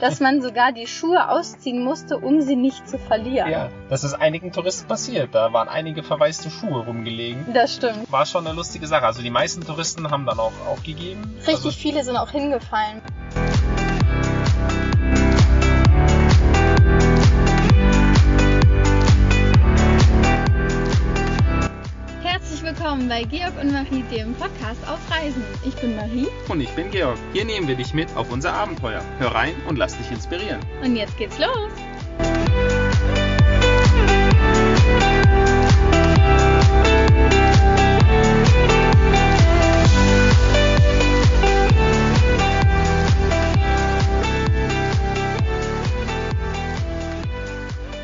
dass man sogar die Schuhe ausziehen musste, um sie nicht zu verlieren. Ja, das ist einigen Touristen passiert. Da waren einige verwaiste Schuhe rumgelegen. Das stimmt. War schon eine lustige Sache. Also die meisten Touristen haben dann auch aufgegeben. Richtig also, viele sind auch hingefallen. Willkommen bei Georg und Marie, dem Podcast auf Reisen. Ich bin Marie Und ich bin Georg. Hier nehmen wir dich mit auf unser Abenteuer. Hör rein und lass dich inspirieren. und jetzt geht's los.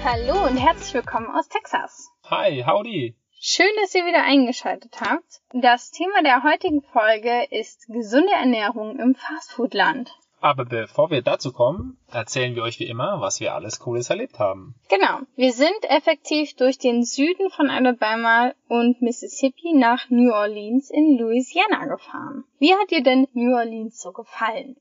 Hallo und herzlich willkommen aus Texas. Hi, howdy. Schön, dass ihr wieder eingeschaltet habt. Das Thema der heutigen Folge ist gesunde Ernährung im Fastfoodland. Aber bevor wir dazu kommen, erzählen wir euch wie immer, was wir alles Cooles erlebt haben. Genau. Wir sind effektiv durch den Süden von Alabama und Mississippi nach New Orleans in Louisiana gefahren. Wie hat dir denn New Orleans so gefallen?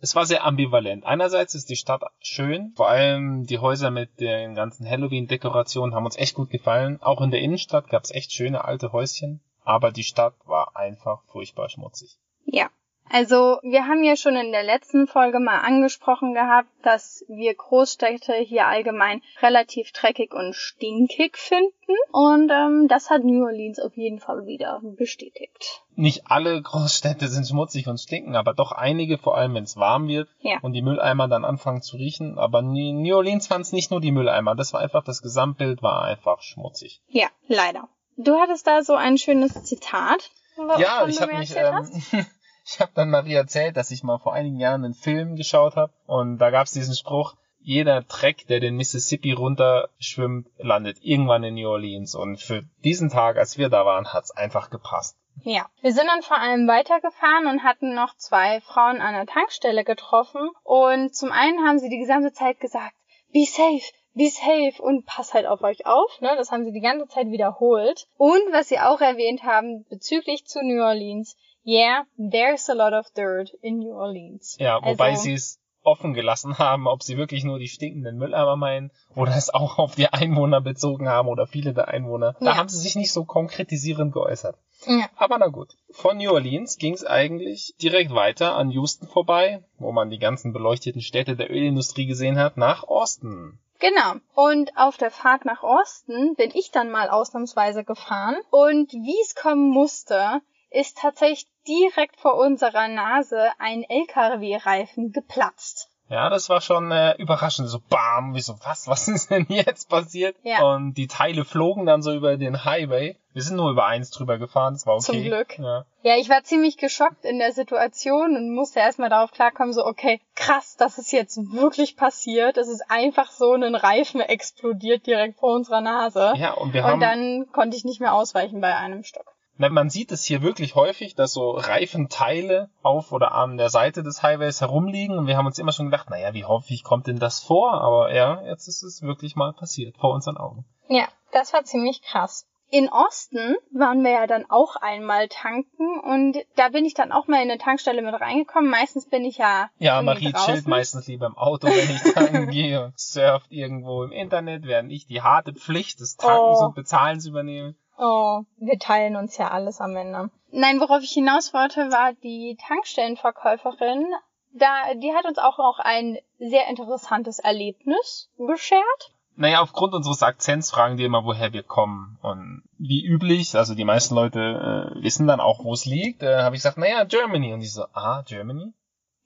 Es war sehr ambivalent. Einerseits ist die Stadt schön, vor allem die Häuser mit den ganzen Halloween-Dekorationen haben uns echt gut gefallen. Auch in der Innenstadt gab es echt schöne alte Häuschen, aber die Stadt war einfach furchtbar schmutzig. Ja. Also, wir haben ja schon in der letzten Folge mal angesprochen gehabt, dass wir Großstädte hier allgemein relativ dreckig und stinkig finden. Und ähm, das hat New Orleans auf jeden Fall wieder bestätigt. Nicht alle Großstädte sind schmutzig und stinken, aber doch einige, vor allem wenn es warm wird Ja. und die Mülleimer dann anfangen zu riechen. Aber New Orleans waren es nicht nur die Mülleimer, das war einfach, das Gesamtbild war einfach schmutzig. Ja, leider. Du hattest da so ein schönes Zitat. Ja, ich du habe mich, ähm, ich habe dann Marie erzählt, dass ich mal vor einigen Jahren einen Film geschaut habe und da gab's diesen Spruch: Jeder Dreck, der den Mississippi runterschwimmt, landet irgendwann in New Orleans. Und für diesen Tag, als wir da waren, hat's einfach gepasst. Ja, wir sind dann vor allem weitergefahren und hatten noch zwei Frauen an der Tankstelle getroffen. Und zum einen haben sie die gesamte Zeit gesagt, be safe, be safe und pass halt auf euch auf. Ne? Das haben sie die ganze Zeit wiederholt. Und was sie auch erwähnt haben bezüglich zu New Orleans, yeah, there's a lot of dirt in New Orleans. Ja, wobei Also- sie es offen gelassen haben, ob sie wirklich nur die stinkenden Mülleimer meinen oder es auch auf die Einwohner bezogen haben oder viele der Einwohner. Da Ja. haben sie sich nicht so konkretisierend geäußert. Ja. Aber na gut. Von New Orleans ging es eigentlich direkt weiter an Houston vorbei, wo man die ganzen beleuchteten Städte der Ölindustrie gesehen hat, nach Austin. Genau. Und auf der Fahrt nach Osten bin ich dann mal ausnahmsweise gefahren. Und wie es kommen musste, ist tatsächlich direkt vor unserer Nase ein LKW-Reifen geplatzt. Ja, das war schon äh, überraschend. So bam, wie so, was, was ist denn jetzt passiert? Ja. Und die Teile flogen dann so über den Highway. Wir sind nur über eins drüber gefahren, das war okay. Zum Glück. Ja. Ja, ich war ziemlich geschockt in der Situation und musste erstmal darauf klarkommen, so, okay, krass, das ist jetzt wirklich passiert. Es ist einfach so ein Reifen explodiert direkt vor unserer Nase. ja, und wir haben... und dann konnte ich nicht mehr ausweichen bei einem Stück. Man sieht es hier wirklich häufig, dass so Reifenteile auf oder an der Seite des Highways herumliegen und wir haben uns immer schon gedacht, naja, wie häufig kommt denn das vor? Aber ja, jetzt ist es wirklich mal passiert, vor unseren Augen. Ja, das war ziemlich krass. In Osten waren wir ja dann auch einmal tanken und da bin ich dann auch mal in eine Tankstelle mit reingekommen. Meistens bin ich ja Ja, Marie draußen. chillt meistens lieber im Auto, wenn ich tanken gehe und surft irgendwo im Internet, während ich die harte Pflicht des Tankens Oh. und Bezahlens übernehme. Oh, wir teilen uns ja alles am Ende. Nein, worauf ich hinaus wollte, war die Tankstellenverkäuferin. Da, die hat uns auch noch ein sehr interessantes Erlebnis beschert. Naja, aufgrund unseres Akzents fragen die immer, woher wir kommen. Und wie üblich, also die meisten Leute äh, wissen dann auch, wo es liegt, äh, habe ich gesagt, naja, Germany. Und die so, ah, Germany?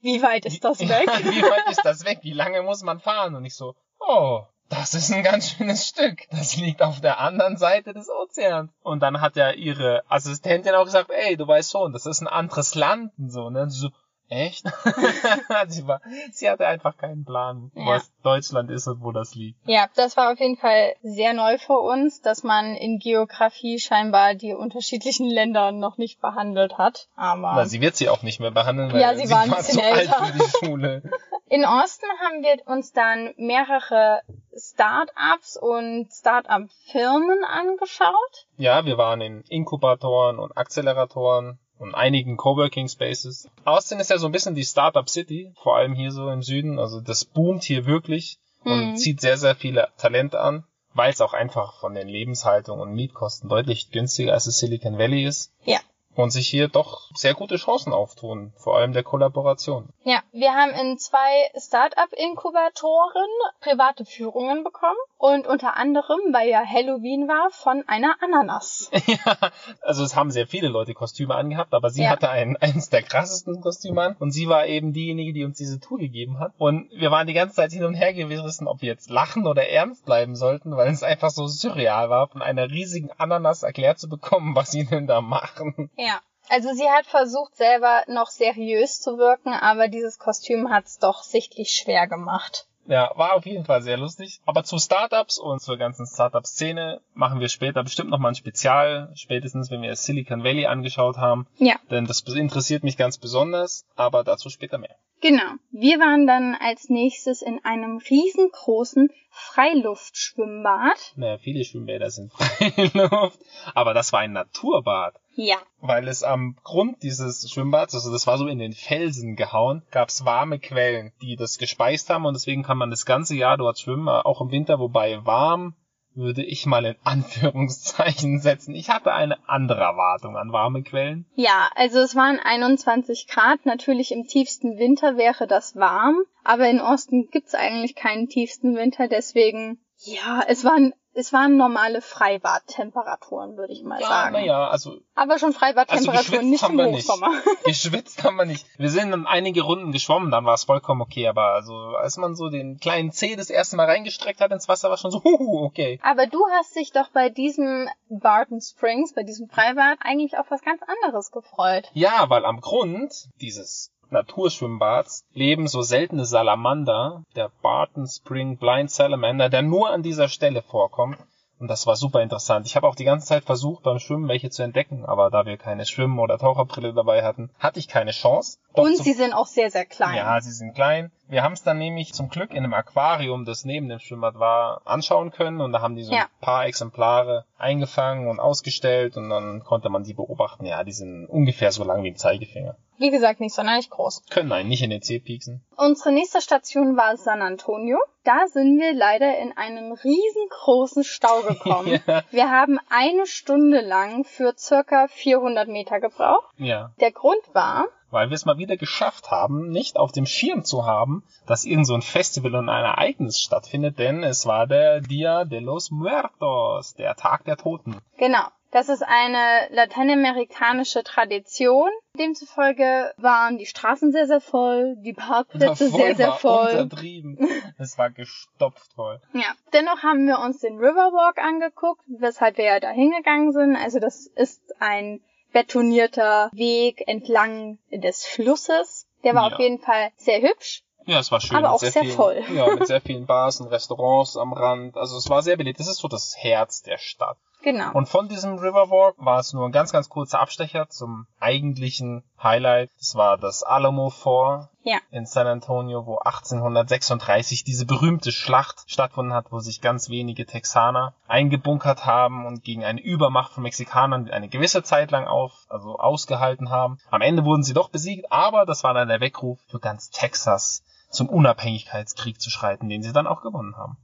Wie weit ist das weg? Wie weit ist das weg? Wie lange muss man fahren? Und ich so, oh, das ist ein ganz schönes Stück. Das liegt auf der anderen Seite des Ozeans. Und dann hat ja ihre Assistentin auch gesagt, ey, du weißt schon, das ist ein anderes Land und so. Ne? Und sie so, echt? sie, war, sie hatte einfach keinen Plan, Ja. was Deutschland ist und wo das liegt. Ja, das war auf jeden Fall sehr neu für uns, dass man in Geografie scheinbar die unterschiedlichen Länder noch nicht behandelt hat. Aber Na, sie wird sie auch nicht mehr behandeln, weil Ja, sie war ein bisschen zu alt älter. für die Schule. in Osten haben wir uns dann mehrere Start-ups und Start-up-Firmen angeschaut. Ja, wir waren in Inkubatoren und Acceleratoren und einigen Coworking Spaces. Austin ist ja so ein bisschen die Startup City, vor allem hier so im Süden. Also das boomt hier wirklich und Mhm. zieht sehr, sehr viele Talente an, weil es auch einfach von den Lebenshaltungen und Mietkosten deutlich günstiger als das Silicon Valley ist. Ja. Und sich hier doch sehr gute Chancen auftun, vor allem der Kollaboration. Ja, wir haben in zwei Startup-Inkubatoren private Führungen bekommen und unter anderem, weil ja Halloween war, von einer Ananas. ja, also es haben sehr viele Leute Kostüme angehabt, aber sie Ja. hatte ein, eines der krassesten Kostüme an und sie war eben diejenige, die uns diese Tour gegeben hat. Und wir waren die ganze Zeit hin und her gewesen, ob wir jetzt lachen oder ernst bleiben sollten, weil es einfach so surreal war, von einer riesigen Ananas erklärt zu bekommen, was sie denn da machen. Ja. Also sie hat versucht, selber noch seriös zu wirken, aber dieses Kostüm hat's doch sichtlich schwer gemacht. Ja, war auf jeden Fall sehr lustig. Aber zu Startups und zur ganzen Startup-Szene machen wir später bestimmt nochmal ein Spezial, spätestens wenn wir Silicon Valley angeschaut haben. Ja. Denn das interessiert mich ganz besonders, aber dazu später mehr. Genau. Wir waren dann als nächstes in einem riesengroßen Freiluftschwimmbad. Naja, viele Schwimmbäder sind Freiluft, aber das war ein Naturbad. Ja. Weil es am Grund dieses Schwimmbads, also das war so in den Felsen gehauen, gab's warme Quellen, die das gespeist haben und deswegen kann man das ganze Jahr dort schwimmen, auch im Winter, wobei warm würde ich mal in Anführungszeichen setzen. Ich hatte eine andere Erwartung an warme Quellen. Ja, also es waren 21 Grad. Natürlich im tiefsten Winter wäre das warm, aber in Osten gibt's eigentlich keinen tiefsten Winter, deswegen ja, es waren es waren normale Freibadtemperaturen, würde ich mal Ja, sagen. naja, also Aber schon Freibadtemperaturen, Also nicht im wir nicht. Hochsommer. geschwitzt haben wir nicht. Wir sind dann einige Runden geschwommen, dann war es vollkommen okay, aber also als man so den kleinen Zeh das erste Mal reingestreckt hat ins Wasser, war schon so, huhu, okay. Aber du hast dich doch bei diesem Barton Springs, bei diesem Freibad, eigentlich auf was ganz anderes gefreut. Ja, weil am Grund dieses Naturschwimmbads leben so seltene Salamander, der Barton Spring Blind Salamander, der nur an dieser Stelle vorkommt. Und das war super interessant. Ich habe auch die ganze Zeit versucht, beim Schwimmen welche zu entdecken, aber da wir keine Schwimmen- oder Taucherbrille dabei hatten, hatte ich keine Chance. Doch Und sie sind auch sehr, sehr klein. Ja, sie sind klein. Wir haben es dann nämlich zum Glück in einem Aquarium, das neben dem Schwimmbad war, anschauen können und da haben die so Ja. ein paar Exemplare eingefangen und ausgestellt und dann konnte man die beobachten. Ja, die sind ungefähr so lang wie ein Zeigefinger. Wie gesagt, nicht sonderlich groß. Können einen nicht in den Zeh pieksen. Unsere nächste Station war San Antonio. Da sind wir leider in einen riesengroßen Stau gekommen. Ja. Wir haben eine Stunde lang für circa 400 Meter gebraucht. Ja, Der Grund war, weil wir es mal wieder geschafft haben, nicht auf dem Schirm zu haben, dass irgend so ein Festival und ein Ereignis stattfindet, denn es war der Dia de los Muertos, der Tag der Toten. genau, das ist eine lateinamerikanische Tradition. Demzufolge waren die Straßen sehr, sehr voll, die Parkplätze Voll sehr, sehr voll. Untertrieben. Es war gestopft voll. Ja, dennoch haben wir uns den Riverwalk angeguckt, weshalb wir ja da hingegangen sind. Also das ist ein betonierter Weg entlang des Flusses. Der war Ja. auf jeden Fall sehr hübsch. Ja, es war schön. Aber auch sehr vielen, voll. Ja, mit sehr vielen Bars und Restaurants am Rand. Also es war sehr belebt. Das ist so das Herz der Stadt. Genau. Und von diesem Riverwalk war es nur ein ganz, ganz kurzer Abstecher zum eigentlichen Highlight. Das war das Alamo Fort Ja. in San Antonio, wo 1836 diese berühmte Schlacht stattgefunden hat, wo sich ganz wenige Texaner eingebunkert haben und gegen eine Übermacht von Mexikanern eine gewisse Zeit lang auf, also ausgehalten haben. Am Ende wurden sie doch besiegt, aber das war dann der Weckruf für ganz Texas zum Unabhängigkeitskrieg zu schreiten, den sie dann auch gewonnen haben.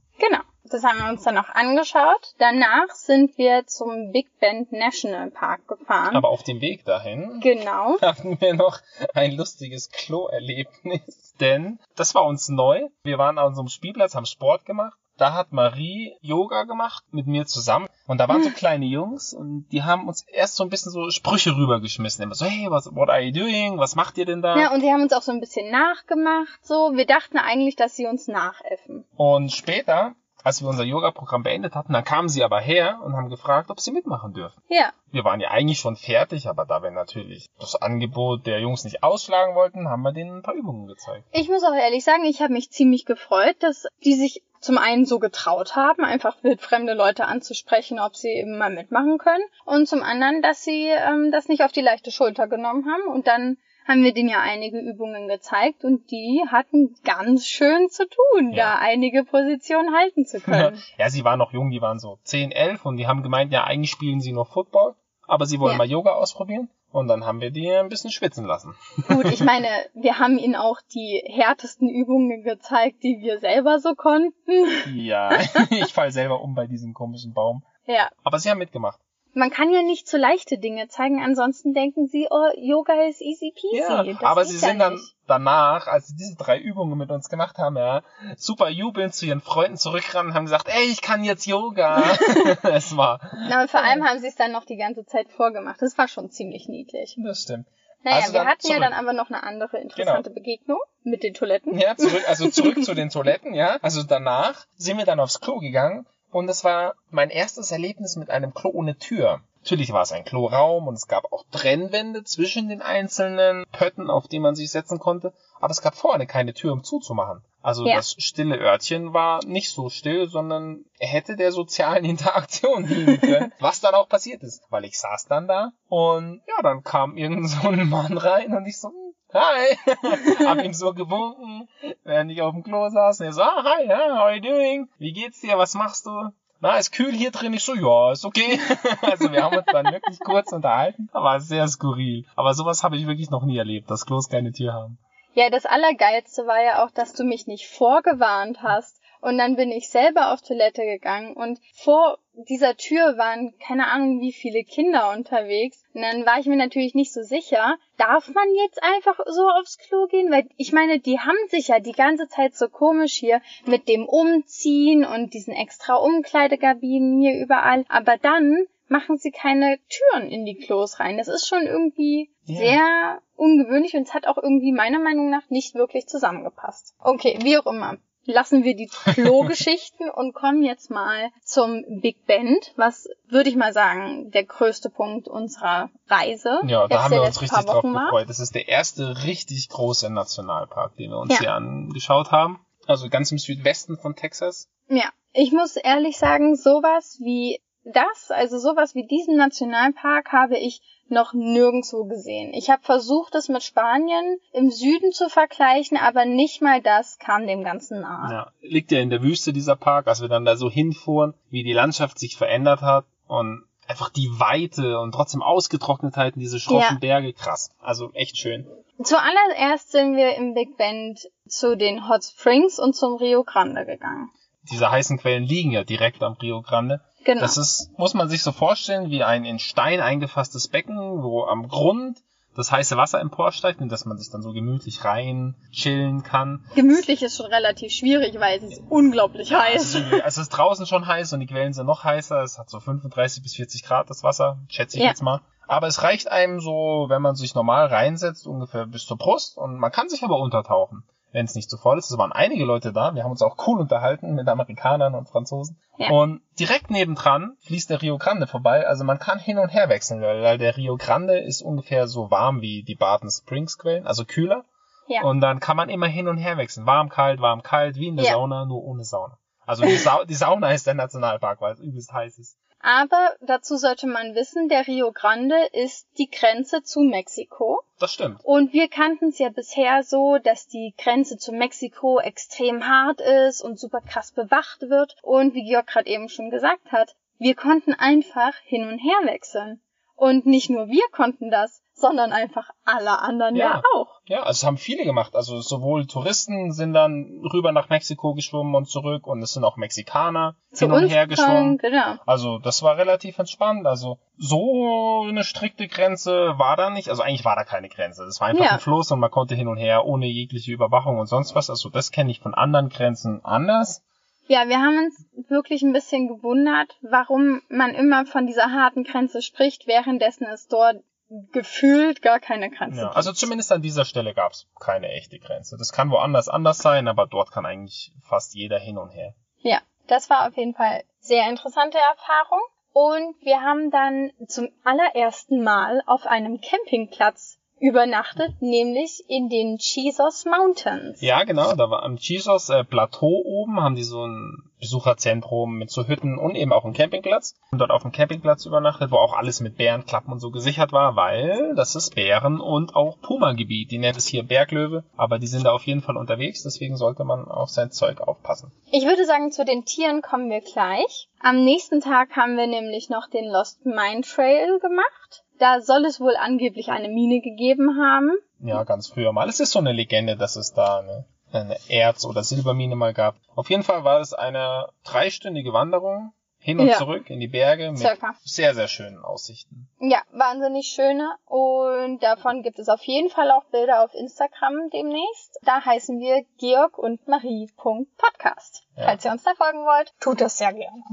Das haben wir uns dann noch angeschaut. Danach sind wir zum Big Bend National Park gefahren. Aber auf dem Weg dahin genau. hatten wir noch ein lustiges Klo-Erlebnis. Denn das war uns neu. Wir waren an so einem Spielplatz, haben Sport gemacht. Da hat Marie Yoga gemacht mit mir zusammen. Und da waren so kleine Jungs und die haben uns erst so ein bisschen so Sprüche rübergeschmissen. Immer so, hey, was, what are you doing? Was macht ihr denn da? Ja, und sie haben uns auch so ein bisschen nachgemacht. So, wir dachten eigentlich, dass sie uns nachäffen. Und später, als wir unser Yoga-Programm beendet hatten, dann kamen sie aber her und haben gefragt, ob sie mitmachen dürfen. Ja. Wir waren ja eigentlich schon fertig, aber da wir natürlich das Angebot der Jungs nicht ausschlagen wollten, haben wir denen ein paar Übungen gezeigt. Ich muss auch ehrlich sagen, ich habe mich ziemlich gefreut, dass die sich zum einen so getraut haben, einfach wildfremde Leute anzusprechen, ob sie eben mal mitmachen können. Und zum anderen, dass sie ähm, das nicht auf die leichte Schulter genommen haben. Und dann haben wir denen ja einige Übungen gezeigt und die hatten ganz schön zu tun, Ja. da einige Positionen halten zu können. Ja, sie waren noch jung, die waren so 10, 11 und die haben gemeint, ja, eigentlich spielen sie nur Football, aber sie wollen Ja. mal Yoga ausprobieren. Und dann haben wir die ein bisschen schwitzen lassen. Gut, ich meine, wir haben ihnen auch die härtesten Übungen gezeigt, die wir selber so konnten. Ja, ich fall selber um bei diesem komischen Baum. Ja. Aber sie haben mitgemacht. Man kann ja nicht so leichte Dinge zeigen, ansonsten denken sie, oh, Yoga ist easy peasy. Ja, Das aber sie ja sind dann nicht. danach, als sie diese drei Übungen mit uns gemacht haben, ja, super jubelnd zu ihren Freunden zurückgerannt und haben gesagt, ey, ich kann jetzt Yoga. es war, Na, und vor allem haben sie es dann noch die ganze Zeit vorgemacht. Das war schon ziemlich niedlich. das stimmt. Naja, Also wir dann hatten ja zurück. Genau. dann aber noch eine andere interessante Begegnung mit den Toiletten. Ja, zurück, also zurück zu den Toiletten, ja. Also danach sind wir dann aufs Klo gegangen und das war mein erstes Erlebnis mit einem Klo ohne Tür. Natürlich war es ein Kloraum und es gab auch Trennwände zwischen den einzelnen Pötten, auf die man sich setzen konnte, aber es gab vorne keine Tür, um zuzumachen. Also Ja. das stille Örtchen war nicht so still, sondern er hätte der sozialen Interaktion dienen können, was dann auch passiert ist, weil ich saß dann da und ja, dann kam irgend so ein Mann rein und ich so, hi, hab ihm so gewunken, während ich auf dem Klo saß. Und er so, ah, hi, how are you doing? Wie geht's dir? Was machst du? Na, ist kühl hier drin? Ich so, ja, ist okay. Also wir haben uns dann wirklich kurz unterhalten. War sehr skurril. Aber sowas habe ich wirklich noch nie erlebt, dass Klos keine Tür haben. Ja, das Allergeilste war ja auch, dass du mich nicht vorgewarnt hast. Und dann bin ich selber auf Toilette gegangen und vor dieser Tür waren keine Ahnung wie viele Kinder unterwegs. Und dann war ich mir natürlich nicht so sicher, darf man jetzt einfach so aufs Klo gehen? Weil ich meine, die haben sich ja die ganze Zeit so komisch hier mit dem Umziehen und diesen extra Umkleidekabinen hier überall. Aber dann machen sie keine Türen in die Klos rein. Das ist schon irgendwie Ja. sehr ungewöhnlich und es hat auch irgendwie meiner Meinung nach nicht wirklich zusammengepasst. Okay, wie auch immer. Lassen wir die Klo-Geschichten und kommen jetzt mal zum Big Bend, was würde ich mal sagen, der größte Punkt unserer Reise. Ja, da haben wir uns richtig drauf war. gefreut. Das ist der erste richtig große Nationalpark, den wir uns Ja. hier angeschaut haben. Also ganz im Südwesten von Texas. Ja, ich muss ehrlich sagen, sowas wie das, also sowas wie diesen Nationalpark habe ich noch nirgendwo gesehen. Ich habe versucht, es mit Spanien im Süden zu vergleichen, aber nicht mal das kam dem Ganzen nahe. Ja, liegt ja in der Wüste dieser Park, als wir dann da so hinfuhren, wie die Landschaft sich verändert hat und einfach die Weite und trotzdem Ausgetrocknetheit in diese schroffen Ja. Berge, krass. Also echt schön. Zuallererst sind wir im Big Bend zu den Hot Springs und zum Rio Grande gegangen. Diese heißen Quellen liegen ja direkt am Rio Grande. Genau. Das ist, muss man sich so vorstellen, wie ein in Stein eingefasstes Becken, wo am Grund das heiße Wasser emporsteigt und dass man sich dann so gemütlich rein chillen kann. Gemütlich ist schon relativ schwierig, weil es ist unglaublich heiß. ist, irgendwie- es ist draußen schon heiß und die Quellen sind noch heißer. Es hat so 35 bis 40 Grad das Wasser, schätze ich Ja. jetzt mal. Aber es reicht einem so, wenn man sich normal reinsetzt, ungefähr bis zur Brust und man kann sich aber untertauchen, wenn es nicht zu voll ist. Es waren einige Leute da. Wir haben uns auch cool unterhalten mit Amerikanern und Franzosen. Ja. Und direkt nebendran fließt der Rio Grande vorbei. Also man kann hin und her wechseln, weil der Rio Grande ist ungefähr so warm wie die Barton Springs Quellen, also kühler. Ja. Und dann kann man immer hin und her wechseln. Warm, kalt, warm, kalt, wie in der Ja. Sauna, nur ohne Sauna. Also die, Sau die Sauna ist der Nationalpark, weil es übelst heiß ist. Aber dazu sollte man wissen, der Rio Grande ist die Grenze zu Mexiko. Das stimmt. Und wir kannten es ja bisher so, dass die Grenze zu Mexiko extrem hart ist und super krass bewacht wird. Und wie Georg gerade eben schon gesagt hat, wir konnten einfach hin und her wechseln. Und nicht nur wir konnten das, sondern einfach alle anderen ja, Ja. auch. Ja, also es haben viele gemacht. Also sowohl Touristen sind dann rüber nach Mexiko geschwommen und zurück und es sind auch Mexikaner Zu hin und her geschwommen. genau. Also das war relativ entspannt. Also so eine strikte Grenze war da nicht. Also eigentlich war da keine Grenze. Das war einfach Ja. ein Fluss und man konnte hin und her ohne jegliche Überwachung und sonst was. Also das kenne ich von anderen Grenzen anders. Ja, wir haben uns wirklich ein bisschen gewundert, warum man immer von dieser harten Grenze spricht, währenddessen es dort gefühlt gar keine Grenze Ja, also zumindest an dieser Stelle gab es keine echte Grenze. Das kann woanders anders sein, aber dort kann eigentlich fast jeder hin und her. Ja, das war auf jeden Fall sehr interessante Erfahrung. Und wir haben dann zum allerersten Mal auf einem Campingplatz übernachtet, nämlich in den Jesus Mountains. Ja, genau, da war am Jesus äh, Plateau oben, haben die so ein Besucherzentrum mit so Hütten und eben auch einen Campingplatz. Und dort auf dem Campingplatz übernachtet, wo auch alles mit Bärenklappen und so gesichert war, weil das ist Bären- und auch Puma-Gebiet. Die nennt es hier Berglöwe, aber die sind da auf jeden Fall unterwegs, deswegen sollte man auf sein Zeug aufpassen. Ich würde sagen, zu den Tieren kommen wir gleich. Am nächsten Tag haben wir nämlich noch den Lost Mine Trail gemacht. Da soll es wohl angeblich eine Mine gegeben haben. Ja, ganz früher mal. Es ist so eine Legende, dass es da eine, eine Erz- oder Silbermine mal gab. Auf jeden Fall war es eine dreistündige Wanderung hin und Ja. zurück in die Berge mit Circa. sehr, sehr schönen Aussichten. Ja, wahnsinnig schöne. Und davon gibt es auf jeden Fall auch Bilder auf Instagram demnächst. Da heißen wir Georg und Marie.podcast. Ja. Falls ihr uns da folgen wollt, tut das sehr gerne.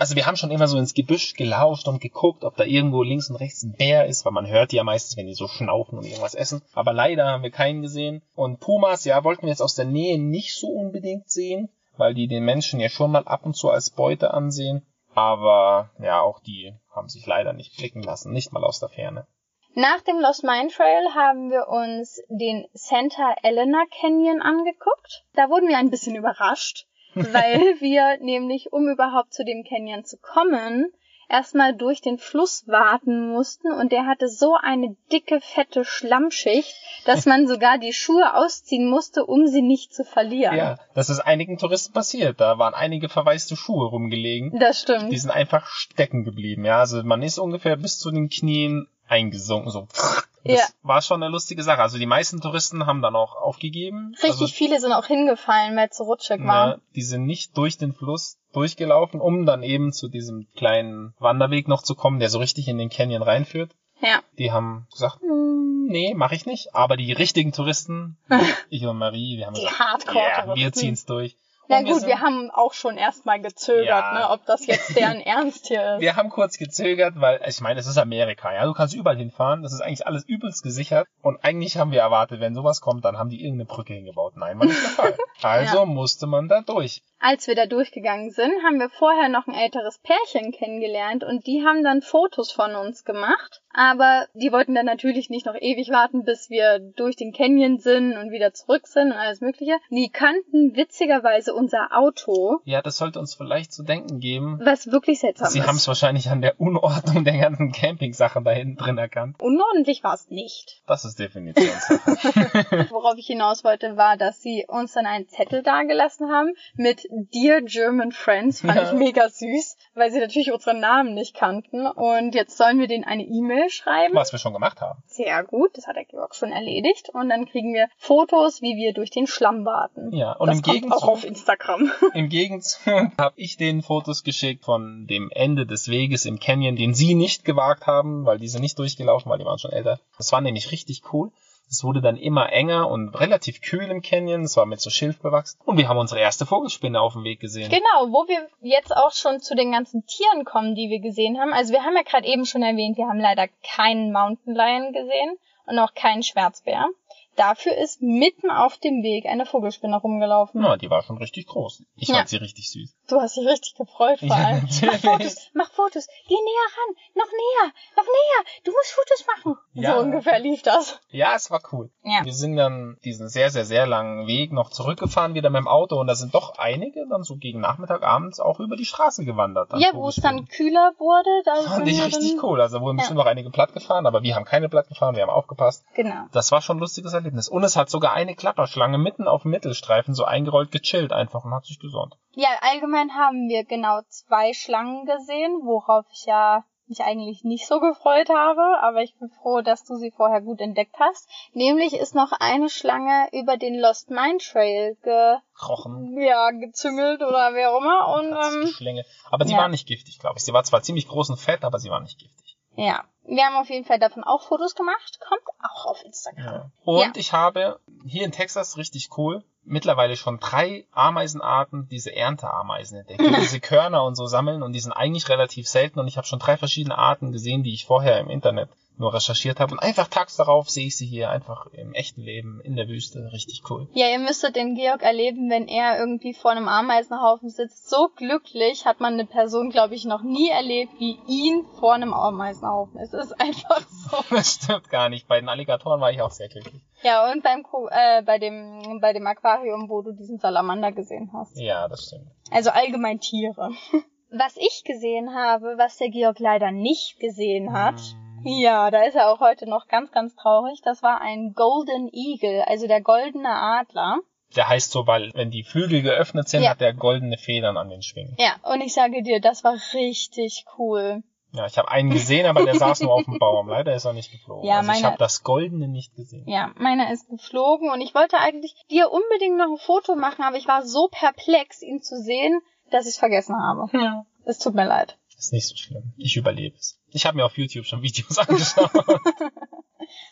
Also wir haben schon immer so ins Gebüsch gelauscht und geguckt, ob da irgendwo links und rechts ein Bär ist, weil man hört die ja meistens, wenn die so schnaufen und irgendwas essen. Aber leider haben wir keinen gesehen. Und Pumas, ja, wollten wir jetzt aus der Nähe nicht so unbedingt sehen, weil die den Menschen ja schon mal ab und zu als Beute ansehen. Aber ja, auch die haben sich leider nicht blicken lassen, nicht mal aus der Ferne. Nach dem Lost Mine Trail haben wir uns den Santa Elena Canyon angeguckt. Da wurden wir ein bisschen überrascht, weil wir nämlich, um überhaupt zu dem Canyon zu kommen, erstmal durch den Fluss warten mussten und der hatte so eine dicke, fette Schlammschicht, dass man sogar die Schuhe ausziehen musste, um sie nicht zu verlieren. Ja, das ist einigen Touristen passiert. Da waren einige verwaiste Schuhe rumgelegen. Das stimmt. Die sind einfach stecken geblieben. Ja, also man ist ungefähr bis zu den Knien eingesunken. So. Das Ja. war schon eine lustige Sache. Also die meisten Touristen haben dann auch aufgegeben. Richtig also, viele sind auch hingefallen, weil es so rutschig war. ne, die sind nicht durch den Fluss durchgelaufen, um dann eben zu diesem kleinen Wanderweg noch zu kommen, der so richtig in den Canyon reinführt. Ja. Die haben gesagt, "Hm, nee, mache ich nicht. Aber die richtigen Touristen, ich und Marie, wir haben Die gesagt, ja, wir ziehen's durch. Na gut, sind- wir haben auch schon erstmal gezögert, Ja. ne, ob das jetzt deren Ernst hier ist. Wir haben kurz gezögert, weil ich meine, es ist Amerika, ja, du kannst überall hinfahren, das ist eigentlich alles übelst gesichert und eigentlich haben wir erwartet, wenn sowas kommt, dann haben die irgendeine Brücke hingebaut. Nein, war nicht der Fall. Also Ja. musste man da durch. Als wir da durchgegangen sind, haben wir vorher noch ein älteres Pärchen kennengelernt und die haben dann Fotos von uns gemacht. Aber die wollten dann natürlich nicht noch ewig warten, bis wir durch den Canyon sind und wieder zurück sind und alles Mögliche. Die kannten witzigerweise unser Auto, Ja, das sollte uns vielleicht zu denken geben. was wirklich seltsam Sie haben ist. es wahrscheinlich an der Unordnung der ganzen Campingsachen da hinten drin erkannt. Unordentlich war es nicht. Das ist Definitionssache. Worauf ich hinaus wollte, war, dass sie uns dann einen Zettel dagelassen haben mit Dear German Friends. Fand Ja. ich mega süß, weil sie natürlich unseren Namen nicht kannten. Und jetzt sollen wir denen eine E-Mail schreiben. Was wir schon gemacht haben. Sehr gut, das hat der Georg schon erledigt. Und dann kriegen wir Fotos, wie wir durch den Schlamm warten. Ja, und das im Gegenzug, auch auf Instagram. im Gegenzug habe ich denen Fotos geschickt von dem Ende des Weges im Canyon, den sie nicht gewagt haben, weil die sind nicht durchgelaufen, weil die waren schon älter. Das war nämlich richtig cool. Es wurde dann immer enger und relativ kühl im Canyon. Es war mit so Schilf bewachsen. Und wir haben unsere erste Vogelspinne auf dem Weg gesehen. Genau, wo wir jetzt auch schon zu den ganzen Tieren kommen, die wir gesehen haben. Also wir haben ja gerade eben schon erwähnt, wir haben leider keinen Mountain Lion gesehen und auch keinen Schwarzbär. Dafür ist mitten auf dem Weg eine Vogelspinne rumgelaufen. Ja, die war schon richtig groß. Ich Ja. fand sie richtig süß. Du hast dich richtig gefreut vor Ja, allem. Mach natürlich. Fotos, mach Fotos, geh näher ran, noch näher, noch näher, du musst Fotos machen. Ja. So ungefähr lief das. Ja, es war cool. Ja. Wir sind dann diesen sehr, sehr, sehr langen Weg noch zurückgefahren, wieder mit dem Auto. Und da sind doch einige dann so gegen Nachmittag, abends auch über die Straße gewandert. an Ja, wo es dann kühler wurde, da Fand ich richtig dann, cool. Also wurden Ja. bestimmt noch einige platt gefahren, aber wir haben keine platt gefahren, wir haben aufgepasst. Genau. Das war schon ein lustiges Erlebnis. Und es hat sogar eine Klapperschlange mitten auf dem Mittelstreifen so eingerollt gechillt einfach und hat sich gesonnt. Ja, allgemein haben wir genau zwei Schlangen gesehen, worauf ich ja mich eigentlich nicht so gefreut habe, aber ich bin froh, dass du sie vorher gut entdeckt hast. Nämlich ist noch eine Schlange über den Lost Mine Trail ge Krochen. ja, gezüngelt oder wer auch immer und ähm, Schlinge. Aber sie ja. war nicht giftig, glaube ich. Sie war zwar ziemlich groß und fett, aber sie war nicht giftig. ja, wir haben auf jeden Fall davon auch Fotos gemacht, kommt auch auf Instagram. Ja. Und ich habe hier in Texas richtig cool mittlerweile schon drei Ameisenarten, diese Ernteameisen entdeckt, die diese Körner und so sammeln und die sind eigentlich relativ selten und ich habe schon drei verschiedene Arten gesehen, die ich vorher im Internet nur recherchiert habe und einfach tags darauf sehe ich sie hier einfach im echten Leben in der Wüste, richtig cool. Ja, ihr müsstet den Georg erleben, wenn er irgendwie vor einem Ameisenhaufen sitzt. So glücklich hat man eine Person, glaube ich, noch nie erlebt, wie ihn vor einem Ameisenhaufen. Es ist einfach so. Das stimmt gar nicht. Bei den Alligatoren war ich auch sehr glücklich. Ja, und beim äh, bei dem bei dem Aquarium, wo du diesen Salamander gesehen hast. Ja, das stimmt. Also allgemein Tiere. Was ich gesehen habe, was der Georg leider nicht gesehen hat. Hm. Ja, da ist er auch heute noch ganz, ganz traurig. Das war ein Golden Eagle, also der goldene Adler. Der heißt so, weil wenn die Flügel geöffnet sind, Ja. hat der goldene Federn an den Schwingen. Ja, und ich sage dir, das war richtig cool. Ja, ich habe einen gesehen, aber der saß nur auf dem Baum. Leider ist er nicht geflogen. Ja, also ich habe das Goldene nicht gesehen. Ja, meiner ist geflogen und ich wollte eigentlich dir unbedingt noch ein Foto machen, aber ich war so perplex, ihn zu sehen, dass ich es vergessen habe. Ja. Es tut mir leid. Ist nicht so schlimm. Ich überlebe es. Ich habe mir auf YouTube schon Videos angeschaut.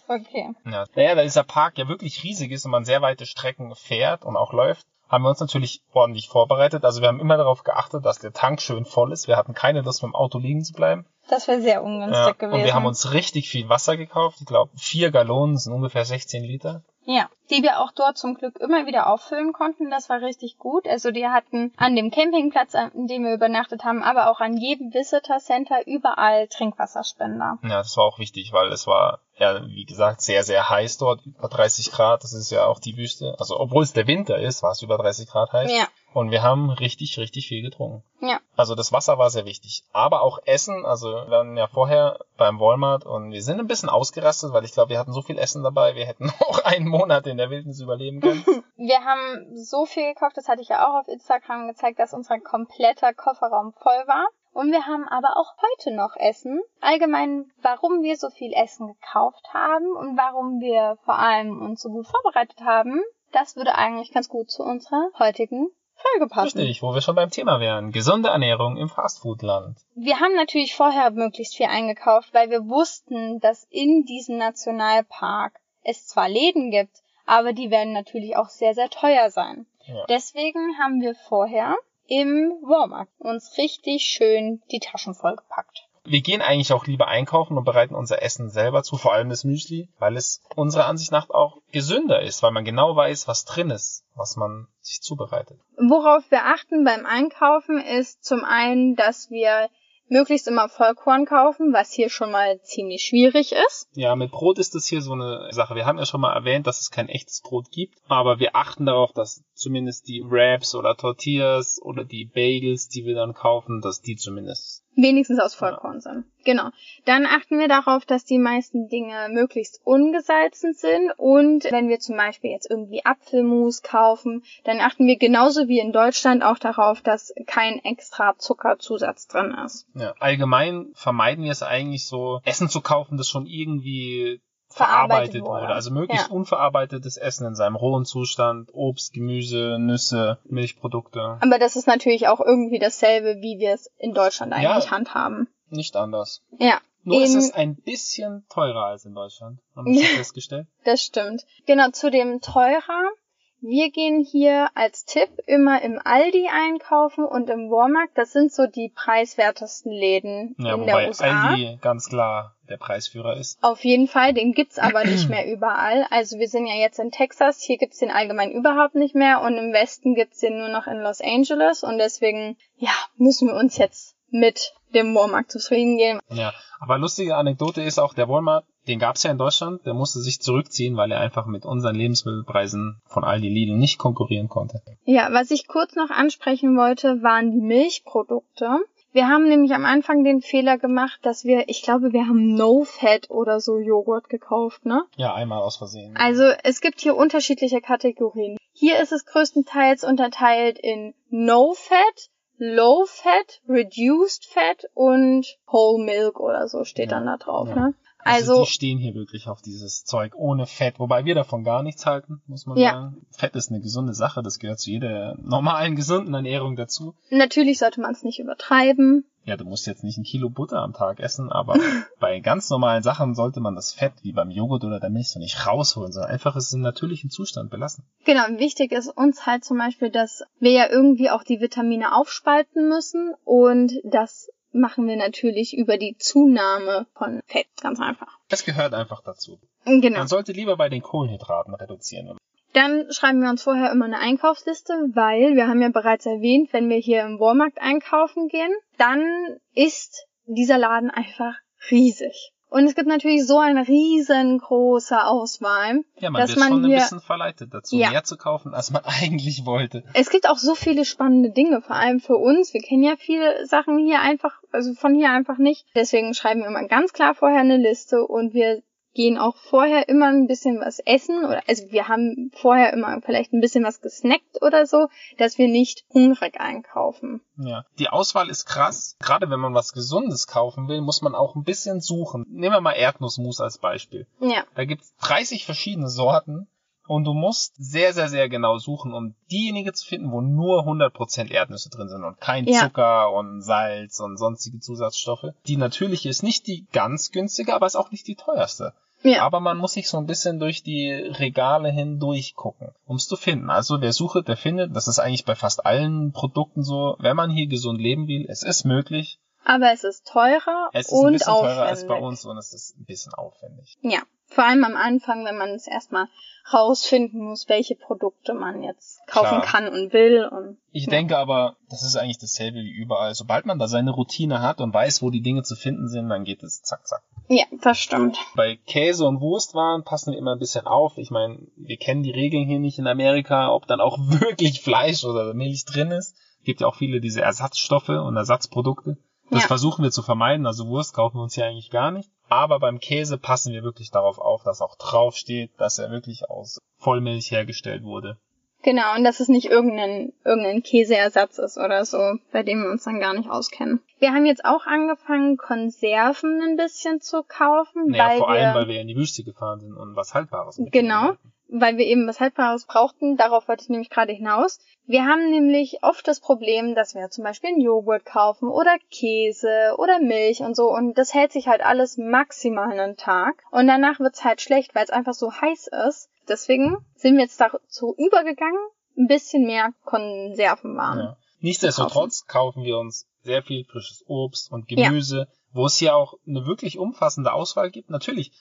Okay. ja. Naja, da dieser Park ja wirklich riesig ist und man sehr weite Strecken fährt und auch läuft, haben wir uns natürlich ordentlich vorbereitet. Also wir haben immer darauf geachtet, dass der Tank schön voll ist. Wir hatten keine Lust, mit dem Auto liegen zu bleiben. Das wäre sehr ungünstig Ja, gewesen. und wir haben uns richtig viel Wasser gekauft. Ich glaube, vier Gallonen sind ungefähr 16 Liter. Ja, die wir auch dort zum Glück immer wieder auffüllen konnten. Das war richtig gut. Also die hatten an dem Campingplatz, an dem wir übernachtet haben, aber auch an jedem Visitor Center überall Trinkwasserspender. Ja, das war auch wichtig, weil es war ja, wie gesagt, sehr, sehr heiß dort, über 30 Grad. Das ist ja auch die Wüste. Also, obwohl es der Winter ist, war es über 30 Grad heiß. Ja, Und wir haben richtig, richtig viel getrunken. ja. Also das Wasser war sehr wichtig. Aber auch Essen, also wir waren ja vorher beim Walmart und wir sind ein bisschen ausgerastet, weil ich glaube, wir hatten so viel Essen dabei, wir hätten auch einen Monat in der Wildnis überleben können. Wir haben so viel gekauft, das hatte ich ja auch auf Instagram gezeigt, dass unser kompletter Kofferraum voll war. Und wir haben aber auch heute noch Essen. Allgemein, warum wir so viel Essen gekauft haben und warum wir vor allem uns so gut vorbereitet haben, das würde eigentlich ganz gut zu unserer heutigen Folge. Richtig, wo wir schon beim Thema wären. Gesunde Ernährung im Fastfoodland. Wir haben natürlich vorher möglichst viel eingekauft, weil wir wussten, dass in diesem Nationalpark es zwar Läden gibt, aber die werden natürlich auch sehr, sehr teuer sein. Ja. Deswegen haben wir vorher im Walmart uns richtig schön die Taschen vollgepackt. Wir gehen eigentlich auch lieber einkaufen und bereiten unser Essen selber zu, vor allem das Müsli, weil es unserer Ansicht nach auch gesünder ist, weil man genau weiß, was drin ist, was man sich zubereitet. Worauf wir achten beim Einkaufen ist zum einen, dass wir möglichst immer Vollkorn kaufen, was hier schon mal ziemlich schwierig ist. Ja, mit Brot ist das hier so eine Sache. Wir haben ja schon mal erwähnt, dass es kein echtes Brot gibt, aber wir achten darauf, dass zumindest die Wraps oder Tortillas oder die Bagels, die wir dann kaufen, dass die zumindest wenigstens aus Vollkorn sind. Genau. Dann achten wir darauf, dass die meisten Dinge möglichst ungesalzen sind und wenn wir zum Beispiel jetzt irgendwie Apfelmus kaufen, dann achten wir genauso wie in Deutschland auch darauf, dass kein extra Zuckerzusatz drin ist. Ja, allgemein vermeiden wir es eigentlich so, Essen zu kaufen, das schon irgendwie Verarbeitet wurde. Also möglichst Ja. unverarbeitetes Essen in seinem rohen Zustand, Obst, Gemüse, Nüsse, Milchprodukte. Aber das ist natürlich auch irgendwie dasselbe, wie wir es in Deutschland Ja. eigentlich handhaben. Nicht anders. Ja. Nur ist In- es ein bisschen teurer als in Deutschland, haben wir schon festgestellt. Das stimmt. Genau, zu dem teurer. Wir gehen hier als Tipp immer im Aldi einkaufen und im Walmart. Das sind so die preiswertesten Läden Ja, in der USA. Aldi ganz klar der Preisführer ist. Auf jeden Fall, den gibt's aber nicht mehr überall. Also wir sind ja jetzt in Texas, hier gibt's den allgemein überhaupt nicht mehr und im Westen gibt's den nur noch in Los Angeles und deswegen, ja, müssen wir uns jetzt mit dem Walmart zufrieden geben. Ja, aber lustige Anekdote ist auch, der Walmart, den gab's ja in Deutschland, der musste sich zurückziehen, weil er einfach mit unseren Lebensmittelpreisen von Aldi Lidl nicht konkurrieren konnte. Ja, was ich kurz noch ansprechen wollte, waren die Milchprodukte. Wir haben nämlich am Anfang den Fehler gemacht, dass wir, ich glaube, wir haben No Fat oder so Joghurt gekauft, ne? Ja, einmal aus Versehen. Also es gibt hier unterschiedliche Kategorien. Hier ist es größtenteils unterteilt in No Fat, Low Fat, Reduced Fat und Whole Milk oder so steht Ja, dann da drauf, ja. ne? Also, Also, die stehen hier wirklich auf dieses Zeug ohne Fett, wobei wir davon gar nichts halten, muss man Ja. sagen. Fett ist eine gesunde Sache, das gehört zu jeder normalen, gesunden Ernährung dazu. natürlich sollte man es nicht übertreiben. Ja, du musst jetzt nicht ein Kilo Butter am Tag essen, aber bei ganz normalen Sachen sollte man das Fett, wie beim Joghurt oder der Milch, so nicht rausholen, sondern einfach es im natürlichen Zustand belassen. Genau, wichtig ist uns halt zum Beispiel, dass wir ja irgendwie auch die Vitamine aufspalten müssen und das machen wir natürlich über die Zunahme von Fett, ganz einfach. Es gehört einfach dazu. Genau. Man sollte lieber bei den Kohlenhydraten reduzieren. Dann schreiben wir uns vorher immer eine Einkaufsliste, weil wir haben ja bereits erwähnt, wenn wir hier im Walmart einkaufen gehen, dann ist dieser Laden einfach riesig. Und es gibt natürlich so eine riesengroße Auswahl. Ja, man Dass wird man schon ein hier- bisschen verleitet dazu, Ja. mehr zu kaufen, als man eigentlich wollte. Es gibt auch so viele spannende Dinge, vor allem für uns. Wir kennen ja viele Sachen hier einfach, also von hier einfach nicht. Deswegen schreiben wir immer ganz klar vorher eine Liste und wir gehen auch vorher immer ein bisschen was essen oder also wir haben vorher immer vielleicht ein bisschen was gesnackt oder so, dass wir nicht hungrig einkaufen. Ja, die Auswahl ist krass. Gerade wenn man was Gesundes kaufen will, muss man auch ein bisschen suchen. Nehmen wir mal Erdnussmus als Beispiel. Ja. Da gibt's 30 verschiedene Sorten und du musst sehr, sehr, sehr genau suchen, um diejenige zu finden, wo nur 100% Erdnüsse drin sind und kein Ja. Zucker und Salz und sonstige Zusatzstoffe. Die natürliche ist nicht die ganz günstige, aber ist auch nicht die teuerste. Ja. Aber man muss sich so ein bisschen durch die Regale hindurch gucken, um es zu finden. Also wer sucht, der findet. Das ist eigentlich bei fast allen Produkten so. Wenn man hier gesund leben will, es ist möglich. Aber es ist teurer Es ist ein und bisschen aufwendig. teurer als bei uns und es ist ein bisschen aufwendig. Ja. Vor allem am Anfang, wenn man es erstmal rausfinden muss, welche Produkte man jetzt kaufen Klar. kann und will und Ich Ja. denke aber, das ist eigentlich dasselbe wie überall. Sobald man da seine Routine hat und weiß, wo die Dinge zu finden sind, dann geht es zack, zack. ja, das stimmt. Bei Käse und Wurstwaren passen wir immer ein bisschen auf. Ich meine, wir kennen die Regeln hier nicht in Amerika, ob dann auch wirklich Fleisch oder Milch drin ist. Es gibt ja auch viele diese Ersatzstoffe und Ersatzprodukte. Das Ja. versuchen wir zu vermeiden. Also Wurst kaufen wir uns hier eigentlich gar nicht. Aber beim Käse passen wir wirklich darauf auf, dass auch draufsteht, dass er wirklich aus Vollmilch hergestellt wurde. Genau, und dass es nicht irgendein, irgendein Käseersatz ist oder so, bei dem wir uns dann gar nicht auskennen. Wir haben jetzt auch angefangen, Konserven ein bisschen zu kaufen, Naja, weil vor wir, allem, weil wir in die Wüste gefahren sind und was Haltbares Genau. wollten. Weil wir eben was Haltbares brauchten. Darauf wollte ich nämlich gerade hinaus. Wir haben nämlich oft das Problem, dass wir zum Beispiel einen Joghurt kaufen oder Käse oder Milch und so und das hält sich halt alles maximal einen Tag und danach wird's halt schlecht, weil es einfach so heiß ist. Deswegen sind wir jetzt dazu übergegangen, ein bisschen mehr Konservenwaren. Ja. Nichtsdestotrotz kaufen wir uns sehr viel frisches Obst und Gemüse, wo es hier auch eine wirklich umfassende Auswahl gibt. Natürlich,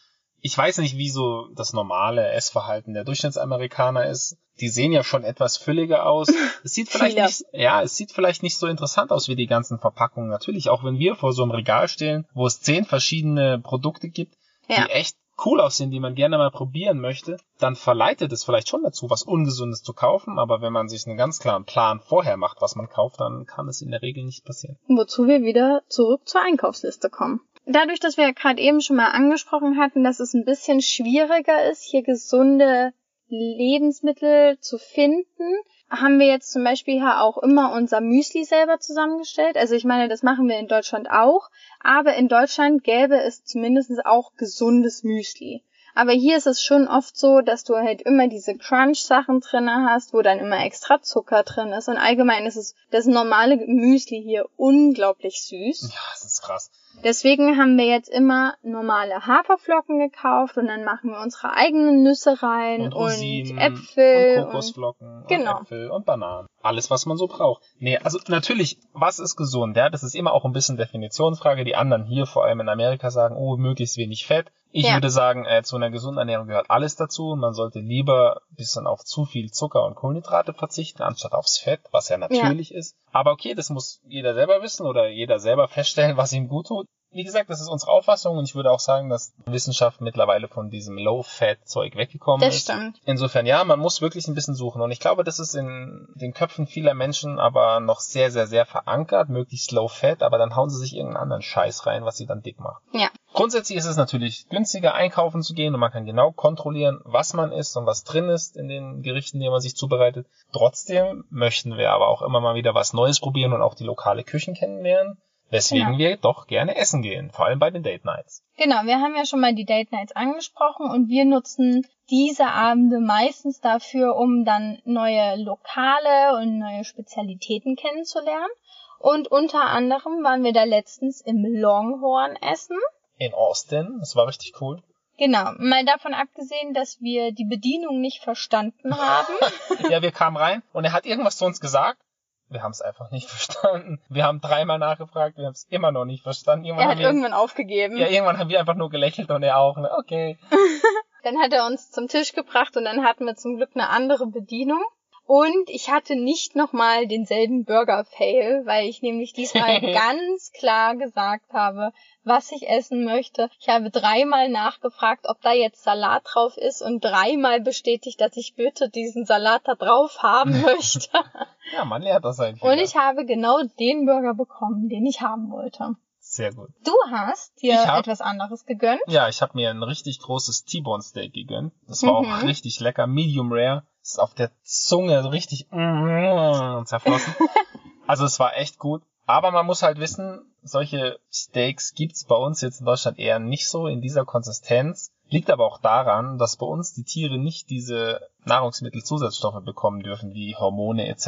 ich weiß nicht, wie so das normale Essverhalten der Durchschnittsamerikaner ist. Die sehen ja schon etwas fülliger aus. Es sieht vielleicht nicht, ja, es sieht vielleicht nicht so interessant aus wie die ganzen Verpackungen. Natürlich, auch wenn wir vor so einem Regal stehen, wo es zehn verschiedene Produkte gibt, Ja. die echt cool aussehen, die man gerne mal probieren möchte, dann verleitet es vielleicht schon dazu, was Ungesundes zu kaufen, aber wenn man sich einen ganz klaren Plan vorher macht, was man kauft, dann kann es in der Regel nicht passieren. Wozu wir wieder zurück zur Einkaufsliste kommen. Dadurch, dass wir ja gerade eben schon mal angesprochen hatten, dass es ein bisschen schwieriger ist, hier gesunde Lebensmittel zu finden, haben wir jetzt zum Beispiel hier auch immer unser Müsli selber zusammengestellt. Also ich meine, das machen wir in Deutschland auch, aber in Deutschland gäbe es zumindest auch gesundes Müsli. Aber hier ist es schon oft so, dass du halt immer diese Crunch-Sachen drinne hast, wo dann immer extra Zucker drin ist. Und allgemein ist es das normale Müsli hier unglaublich süß. Ja, das ist krass. Deswegen haben wir jetzt immer normale Haferflocken gekauft und dann machen wir unsere eigenen Nüsse rein Und und, Rosinen Äpfel und und, Kokosflocken Genau. und Äpfel und Bananen. Alles, was man so braucht. Nee, also natürlich, was ist gesund? Ja, das ist immer auch ein bisschen Definitionsfrage. Die anderen hier, vor allem in Amerika, sagen, oh, möglichst wenig Fett. Ich Ja. würde sagen, äh, zu einer gesunden Ernährung gehört alles dazu. Man sollte lieber ein bisschen auf zu viel Zucker und Kohlenhydrate verzichten, anstatt aufs Fett, was ja natürlich ist. Aber okay, das muss jeder selber wissen oder jeder selber feststellen, was ihm gut tut. Wie gesagt, das ist unsere Auffassung und ich würde auch sagen, dass Wissenschaft mittlerweile von diesem Low-Fat-Zeug weggekommen das ist. stimmt. Insofern ja, man muss wirklich ein bisschen suchen. Und ich glaube, das ist in den Köpfen vieler Menschen aber noch sehr, sehr, sehr verankert, möglichst low fat, aber dann hauen sie sich irgendeinen anderen Scheiß rein, was sie dann dick macht. Ja. Grundsätzlich ist es natürlich günstiger, einkaufen zu gehen und man kann genau kontrollieren, was man isst und was drin ist in den Gerichten, die man sich zubereitet. Trotzdem möchten wir aber auch immer mal wieder was Neues probieren und auch die lokale Küchen kennenlernen, weswegen Genau. wir doch gerne essen gehen, vor allem bei den Date Nights. Genau, wir haben ja schon mal die Date Nights angesprochen und wir nutzen diese Abende meistens dafür, um dann neue Lokale und neue Spezialitäten kennenzulernen. Und unter anderem waren wir da letztens im Longhorn essen. In Austin, das war richtig cool. Genau, mal davon abgesehen, dass wir die Bedienung nicht verstanden haben. ja, wir kamen rein und er hat irgendwas zu uns gesagt. Wir haben es einfach nicht verstanden. Wir haben dreimal nachgefragt, wir haben es immer noch nicht verstanden. Er Irgendwann, hat haben wir, irgendwann aufgegeben. ja, irgendwann haben wir einfach nur gelächelt und er auch. Ne? Okay. Dann hat er uns zum Tisch gebracht und dann hatten wir zum Glück eine andere Bedienung. Und ich hatte nicht nochmal denselben Burger-Fail, weil ich nämlich diesmal ganz klar gesagt habe, was ich essen möchte. Ich habe dreimal nachgefragt, ob da jetzt Salat drauf ist und dreimal bestätigt, dass ich bitte diesen Salat da drauf haben möchte. Ja, man lernt das halt. Und ich habe genau den Burger bekommen, den ich haben wollte. Sehr gut. Du hast dir hab- etwas anderes gegönnt. Ja, ich habe mir ein richtig großes T-Bone Steak gegönnt. Das war Mhm. auch richtig lecker, medium rare. Ist auf der Zunge so richtig zerflossen. also es war echt gut. Aber man muss halt wissen, solche Steaks gibt's bei uns jetzt in Deutschland eher nicht so in dieser Konsistenz. Liegt aber auch daran, dass bei uns die Tiere nicht diese Nahrungsmittelzusatzstoffe bekommen dürfen, wie Hormone etc.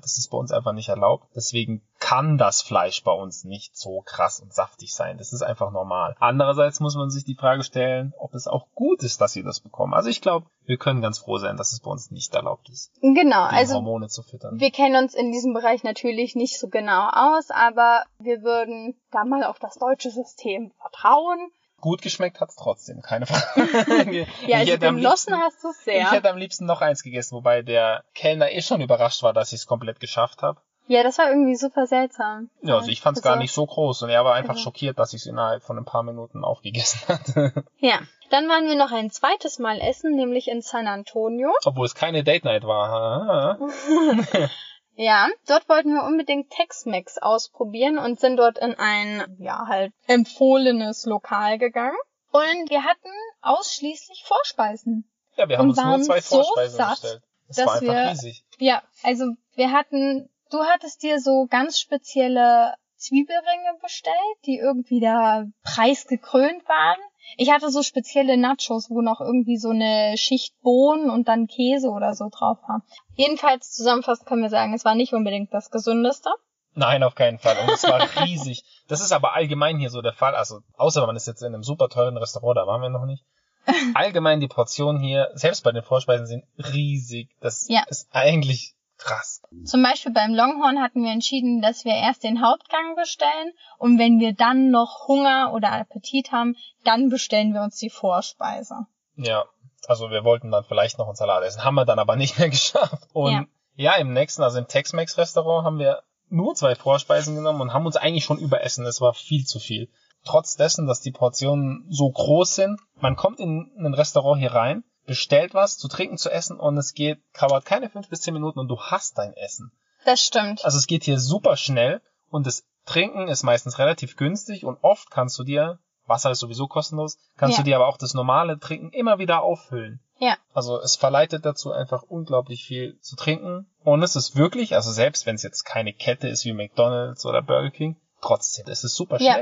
Das ist bei uns einfach nicht erlaubt. Deswegen kann das Fleisch bei uns nicht so krass und saftig sein. Das ist einfach normal. Andererseits muss man sich die Frage stellen, ob es auch gut ist, dass sie das bekommen. Also ich glaube, wir können ganz froh sein, dass es bei uns nicht erlaubt ist, Genau, also Hormone zu füttern. wir kennen uns in diesem Bereich natürlich nicht so genau aus, aber wir würden da mal auf das deutsche System vertrauen. Gut geschmeckt hat's trotzdem, keine Frage. Ja, also hätte am genossen hast du es Ich sehr. hätte am liebsten noch eins gegessen, wobei der Kellner eh schon überrascht war, dass ich es komplett geschafft habe. Ja, das war irgendwie super seltsam. Ja, also ich fand es Also- gar nicht so groß und er war einfach Also- schockiert, dass ich es innerhalb von ein paar Minuten aufgegessen hatte. Ja, dann waren wir noch ein zweites Mal essen, nämlich in San Antonio. Obwohl es keine Date Night war. Ja, dort wollten wir unbedingt Tex-Mex ausprobieren und sind dort in ein, ja, halt empfohlenes Lokal gegangen. Und wir hatten ausschließlich Vorspeisen. Ja, wir haben Und uns nur zwei so Vorspeisen satt, bestellt. Es dass war einfach wir- riesig. Ja, also wir hatten, du hattest dir so ganz spezielle Zwiebelringe bestellt, die irgendwie da preisgekrönt waren. Ich hatte so spezielle Nachos, wo noch irgendwie so eine Schicht Bohnen und dann Käse oder so drauf war. Jedenfalls zusammenfassend können wir sagen, es war nicht unbedingt das gesündeste. Nein, auf keinen Fall. Und es war riesig. Das ist aber allgemein hier so der Fall. Also, außer man ist jetzt in einem super teuren Restaurant, da waren wir noch nicht. Allgemein die Portionen hier, selbst bei den Vorspeisen, sind riesig. Das Ja. ist eigentlich krass. Zum Beispiel beim Longhorn hatten wir entschieden, dass wir erst den Hauptgang bestellen und wenn wir dann noch Hunger oder Appetit haben, dann bestellen wir uns die Vorspeise. Ja, also wir wollten dann vielleicht noch einen Salat essen, haben wir dann aber nicht mehr geschafft. Und ja, im nächsten, also im Tex-Mex-Restaurant haben wir nur zwei Vorspeisen genommen und haben uns eigentlich schon überessen. Es war viel zu viel. Trotz dessen, dass die Portionen so groß sind, man kommt in ein Restaurant hier rein, bestellt was zu trinken, zu essen und es geht, dauert keine fünf bis zehn Minuten und du hast dein Essen. Das stimmt. Also es geht hier super schnell und das Trinken ist meistens relativ günstig und oft kannst du dir, Wasser ist sowieso kostenlos, kannst Ja. du dir aber auch das normale Trinken immer wieder auffüllen. Ja. Also es verleitet dazu einfach unglaublich viel zu trinken und es ist wirklich, also selbst wenn es jetzt keine Kette ist wie McDonald's oder Burger King, trotzdem, es ist super Ja.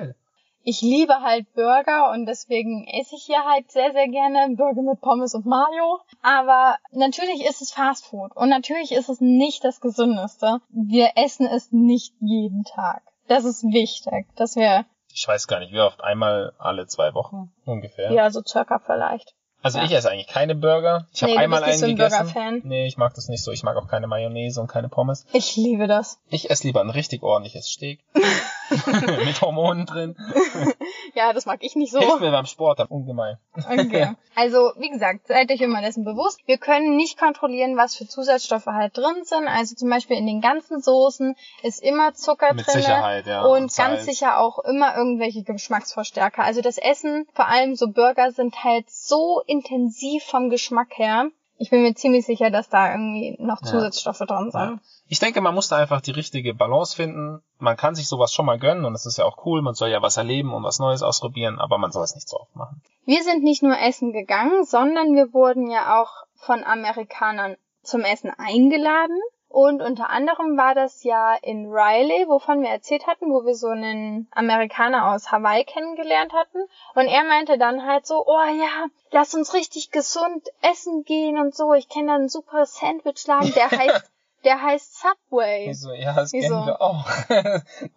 Ich liebe halt Burger und deswegen esse ich hier halt sehr, sehr gerne Burger mit Pommes und Mayo. Aber natürlich ist es Fast Food und natürlich ist es nicht das Gesündeste. Wir essen es nicht jeden Tag. Das ist wichtig, dass wir, Ich weiß gar nicht, wie oft, einmal alle zwei Wochen ungefähr. ja, so circa vielleicht. Also Ja. ich esse eigentlich keine Burger. Ich habe Nee, du einmal einen so ein gegessen. Burger-Fan. Nee, ich mag das nicht so. Ich mag auch keine Mayonnaise und keine Pommes. Ich liebe das. Ich esse lieber ein richtig ordentliches Steak. Mit Hormonen drin. Ja, das mag ich nicht so. Hilft mir beim Sport dann ungemein. Okay. Also, wie gesagt, seid euch immer dessen bewusst. Wir können nicht kontrollieren, was für Zusatzstoffe halt drin sind. Also zum Beispiel in den ganzen Soßen ist immer Zucker Mit drin. Sicherheit, ja. Und Salz. ganz sicher auch immer irgendwelche Geschmacksverstärker. Also das Essen, vor allem so Burger, sind halt so intensiv vom Geschmack her. Ich bin mir ziemlich sicher, dass da irgendwie noch Ja. Zusatzstoffe Ja. sind. Ich denke, man muss da einfach die richtige Balance finden. Man kann sich sowas schon mal gönnen und es ist ja auch cool. Man soll ja was erleben und was Neues ausprobieren, aber man soll es nicht so oft machen. Wir sind nicht nur essen gegangen, sondern wir wurden ja auch von Amerikanern zum Essen eingeladen. Und unter anderem war das ja in Riley, wovon wir erzählt hatten, wo wir so einen Amerikaner aus Hawaii kennengelernt hatten. Und er meinte dann halt so, oh ja, lass uns richtig gesund essen gehen und so. Ich kenne da einen super Sandwichladen, der heißt, der heißt Subway. Ich so, ja, das Wieso? kennen wir auch.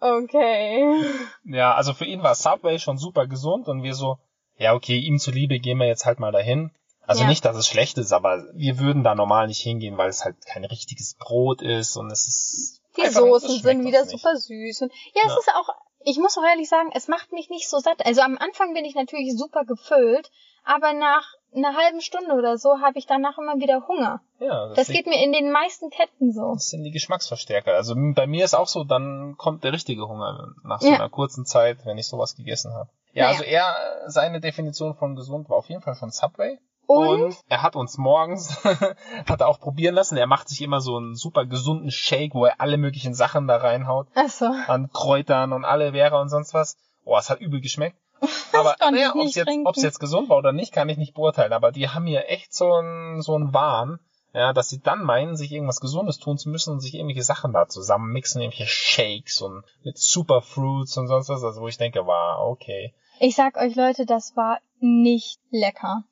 Okay. ja, also für ihn war Subway schon super gesund und wir so, ja, okay, ihm zuliebe gehen wir jetzt halt mal dahin. Also Ja. nicht, dass es schlecht ist, aber wir würden da normal nicht hingehen, weil es halt kein richtiges Brot ist und es ist. Die Soßen sind wieder super süß. Und ja, es Ja. ist auch, ich muss auch ehrlich sagen, es macht mich nicht so satt. Also am Anfang bin ich natürlich super gefüllt, aber nach einer halben Stunde oder so habe ich danach immer wieder Hunger. Ja, Das liegt- geht mir in den meisten Ketten so. Das sind die Geschmacksverstärker. Also bei mir ist auch so, dann kommt der richtige Hunger nach so Ja. einer kurzen Zeit, wenn ich sowas gegessen habe. Ja, Naja. also er, seine Definition von gesund war auf jeden Fall von Subway. Und, er hat uns morgens, hat er auch probieren lassen, er macht sich immer so einen super gesunden Shake, wo er alle möglichen Sachen da reinhaut, achso, an Kräutern und Aloe Vera und sonst was. oh, es hat übel geschmeckt. Aber naja, nicht ob's jetzt, ob's jetzt gesund war oder nicht, kann ich nicht beurteilen. Aber die haben hier echt so ein so ein Wahn, ja, dass sie dann meinen, sich irgendwas Gesundes tun zu müssen und sich irgendwelche Sachen da zusammen mixen, irgendwelche Shakes und mit Superfruits und sonst was, also wo ich denke, wow, okay. Ich sag euch Leute, das war nicht lecker.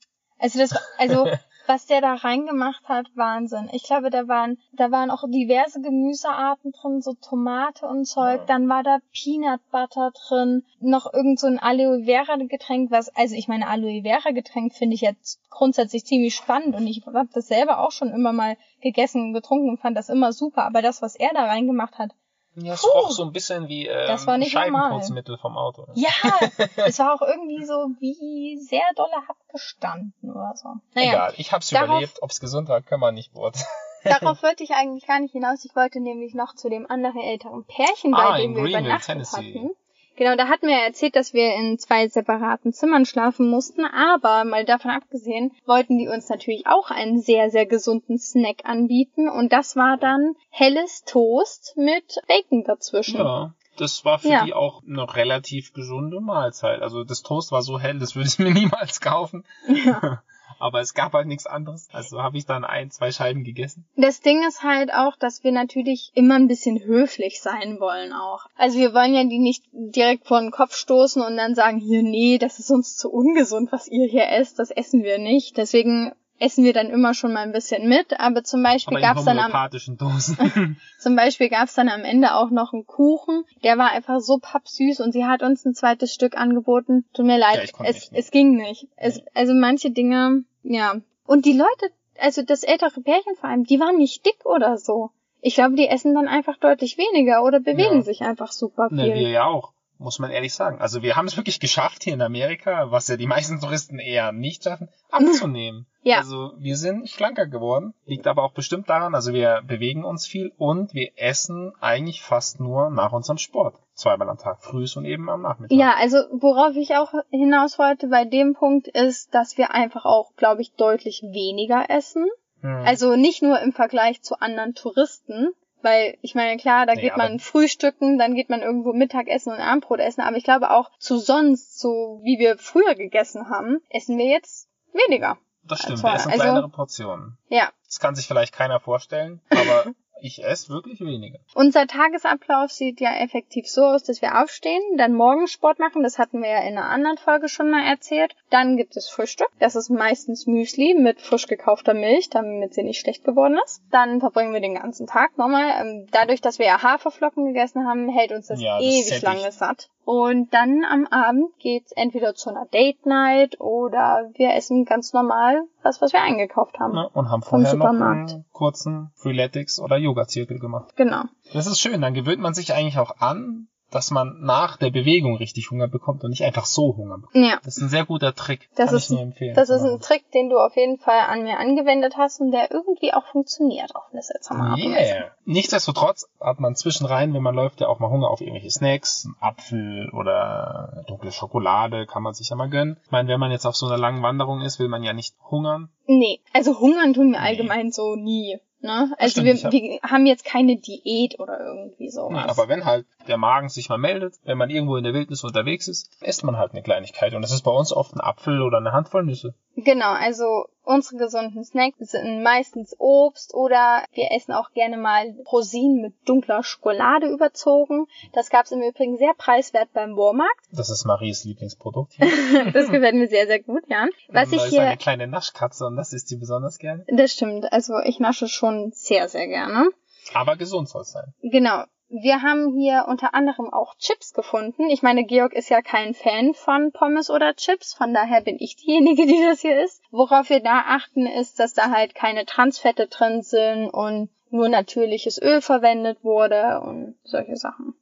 Also das, also was der da reingemacht hat, Wahnsinn. Ich glaube, da waren, da waren auch diverse Gemüsearten drin, so Tomate und Zeug. Ja. Dann war da Peanut Butter drin, noch irgend so ein Aloe Vera Getränk, was, also ich meine Aloe Vera Getränk finde ich jetzt grundsätzlich ziemlich spannend und ich habe das selber auch schon immer mal gegessen und getrunken und fand das immer super. Aber das, was er da reingemacht hat, Ja, es Puh. roch so ein bisschen wie ähm, Das war nicht normal. Scheibenputzmittel vom Auto. Ja, es war auch irgendwie so wie sehr dolle abgestanden oder so. Naja, Egal, ich hab's darauf- überlebt. Ob's gesund war, können wir nicht beurteilen. darauf wollte ich eigentlich gar nicht hinaus. Ich wollte nämlich noch zu dem anderen älteren Pärchen, bei Ah, dem wir Greenville, übernachtet Tennessee. hatten. Genau, da hatten wir ja erzählt, dass wir in zwei separaten Zimmern schlafen mussten, aber mal davon abgesehen, wollten die uns natürlich auch einen sehr, sehr gesunden Snack anbieten und das war dann helles Toast mit Bacon dazwischen. Ja, das war für Ja. die auch eine relativ gesunde Mahlzeit. Also das Toast war so hell, das würde ich mir niemals kaufen. Aber es gab halt nichts anderes. Also habe ich dann ein, zwei Scheiben gegessen. Das Ding ist halt auch, dass wir natürlich immer ein bisschen höflich sein wollen auch. Also wir wollen ja die nicht direkt vor den Kopf stoßen und dann sagen, hier, nee, das ist uns zu ungesund, was ihr hier esst, das essen wir nicht. Deswegen essen wir dann immer schon mal ein bisschen mit, aber zum Beispiel in gab's dann am zum Beispiel gab's dann am Ende auch noch einen Kuchen, der war einfach so pappsüß und sie hat uns ein zweites Stück angeboten. Tut mir leid, Ja, es, nicht es ging nicht. Es, also manche Dinge, ja. Und die Leute, also das ältere Pärchen vor allem, die waren nicht dick oder so. Ich glaube, die essen dann einfach deutlich weniger oder bewegen Ja. sich einfach super ne, viel. wir ja auch. Muss man ehrlich sagen. Also wir haben es wirklich geschafft hier in Amerika, was ja die meisten Touristen eher nicht schaffen, abzunehmen. Ja. Also wir sind schlanker geworden. Liegt aber auch bestimmt daran, also wir bewegen uns viel und wir essen eigentlich fast nur nach unserem Sport. Zweimal am Tag, frühs und eben am Nachmittag. Ja, also worauf ich auch hinaus wollte bei dem Punkt ist, dass wir einfach auch, glaube ich, deutlich weniger essen. Hm. Also nicht nur im Vergleich zu anderen Touristen, weil ich meine, klar, da Nee, geht man frühstücken, dann geht man irgendwo Mittagessen und Abendbrot essen, aber ich glaube auch zu sonst, so wie wir früher gegessen haben, essen wir jetzt weniger. das stimmt, wir essen Also- kleinere Portionen. Ja. Das kann sich vielleicht keiner vorstellen, aber ich esse wirklich weniger. Unser Tagesablauf sieht ja effektiv so aus, dass wir aufstehen, dann Morgensport machen, das hatten wir ja in einer anderen Folge schon mal erzählt. Dann gibt es Frühstück, das ist meistens Müsli mit frisch gekaufter Milch, damit sie nicht schlecht geworden ist. Dann verbringen wir den ganzen Tag nochmal. Ähm, Dadurch, dass wir ja Haferflocken gegessen haben, hält uns das Ja, das ewig lange satt. Und dann am Abend geht's entweder zu einer Date Night oder wir essen ganz normal das, was wir eingekauft haben. Ne? Und haben vorher noch einen kurzen Freeletics oder Yoga-Zirkel gemacht. Genau. Das ist schön, dann gewöhnt man sich eigentlich auch an, dass man nach der Bewegung richtig Hunger bekommt und nicht einfach so Hunger bekommt. Ja. Das ist ein sehr guter Trick. Das Kann ist- ich nur empfehlen. Das ist ein. Trick, den du auf jeden Fall an mir angewendet hast und der irgendwie auch funktioniert, auch wenn es jetzt am Abend ist. Yeah. Nichtsdestotrotz hat man zwischenrein, wenn man läuft, ja auch mal Hunger auf irgendwelche Snacks, einen Apfel oder dunkle Schokolade kann man sich ja mal gönnen. Ich meine, wenn man jetzt auf so einer langen Wanderung ist, will man ja nicht hungern. Nee, also hungern tun wir Nee. allgemein so nie. Ne? Also stimmt, wir, hab- wir haben jetzt keine Diät oder irgendwie sowas. Nee, aber wenn halt der Magen sich mal meldet, wenn man irgendwo in der Wildnis unterwegs ist, isst man halt eine Kleinigkeit. Und das ist bei uns oft ein Apfel oder eine Handvoll Nüsse. Genau, also unsere gesunden Snacks sind meistens Obst oder wir essen auch gerne mal Rosinen mit dunkler Schokolade überzogen. Das gab's im Übrigen sehr preiswert beim Walmart. Das ist Maries Lieblingsprodukt. Das gefällt mir sehr, sehr gut, ja. Was ich ist hier eine kleine Naschkatze und das isst sie besonders gerne. Das stimmt. Also ich nasche schon sehr, sehr gerne. Aber gesund soll es sein. Genau. Wir haben hier unter anderem auch Chips gefunden. Ich meine, Georg ist ja kein Fan von Pommes oder Chips, von daher bin ich diejenige, die das hier isst. Worauf wir da achten, ist, dass da halt keine Transfette drin sind und nur natürliches Öl verwendet wurde und solche Sachen.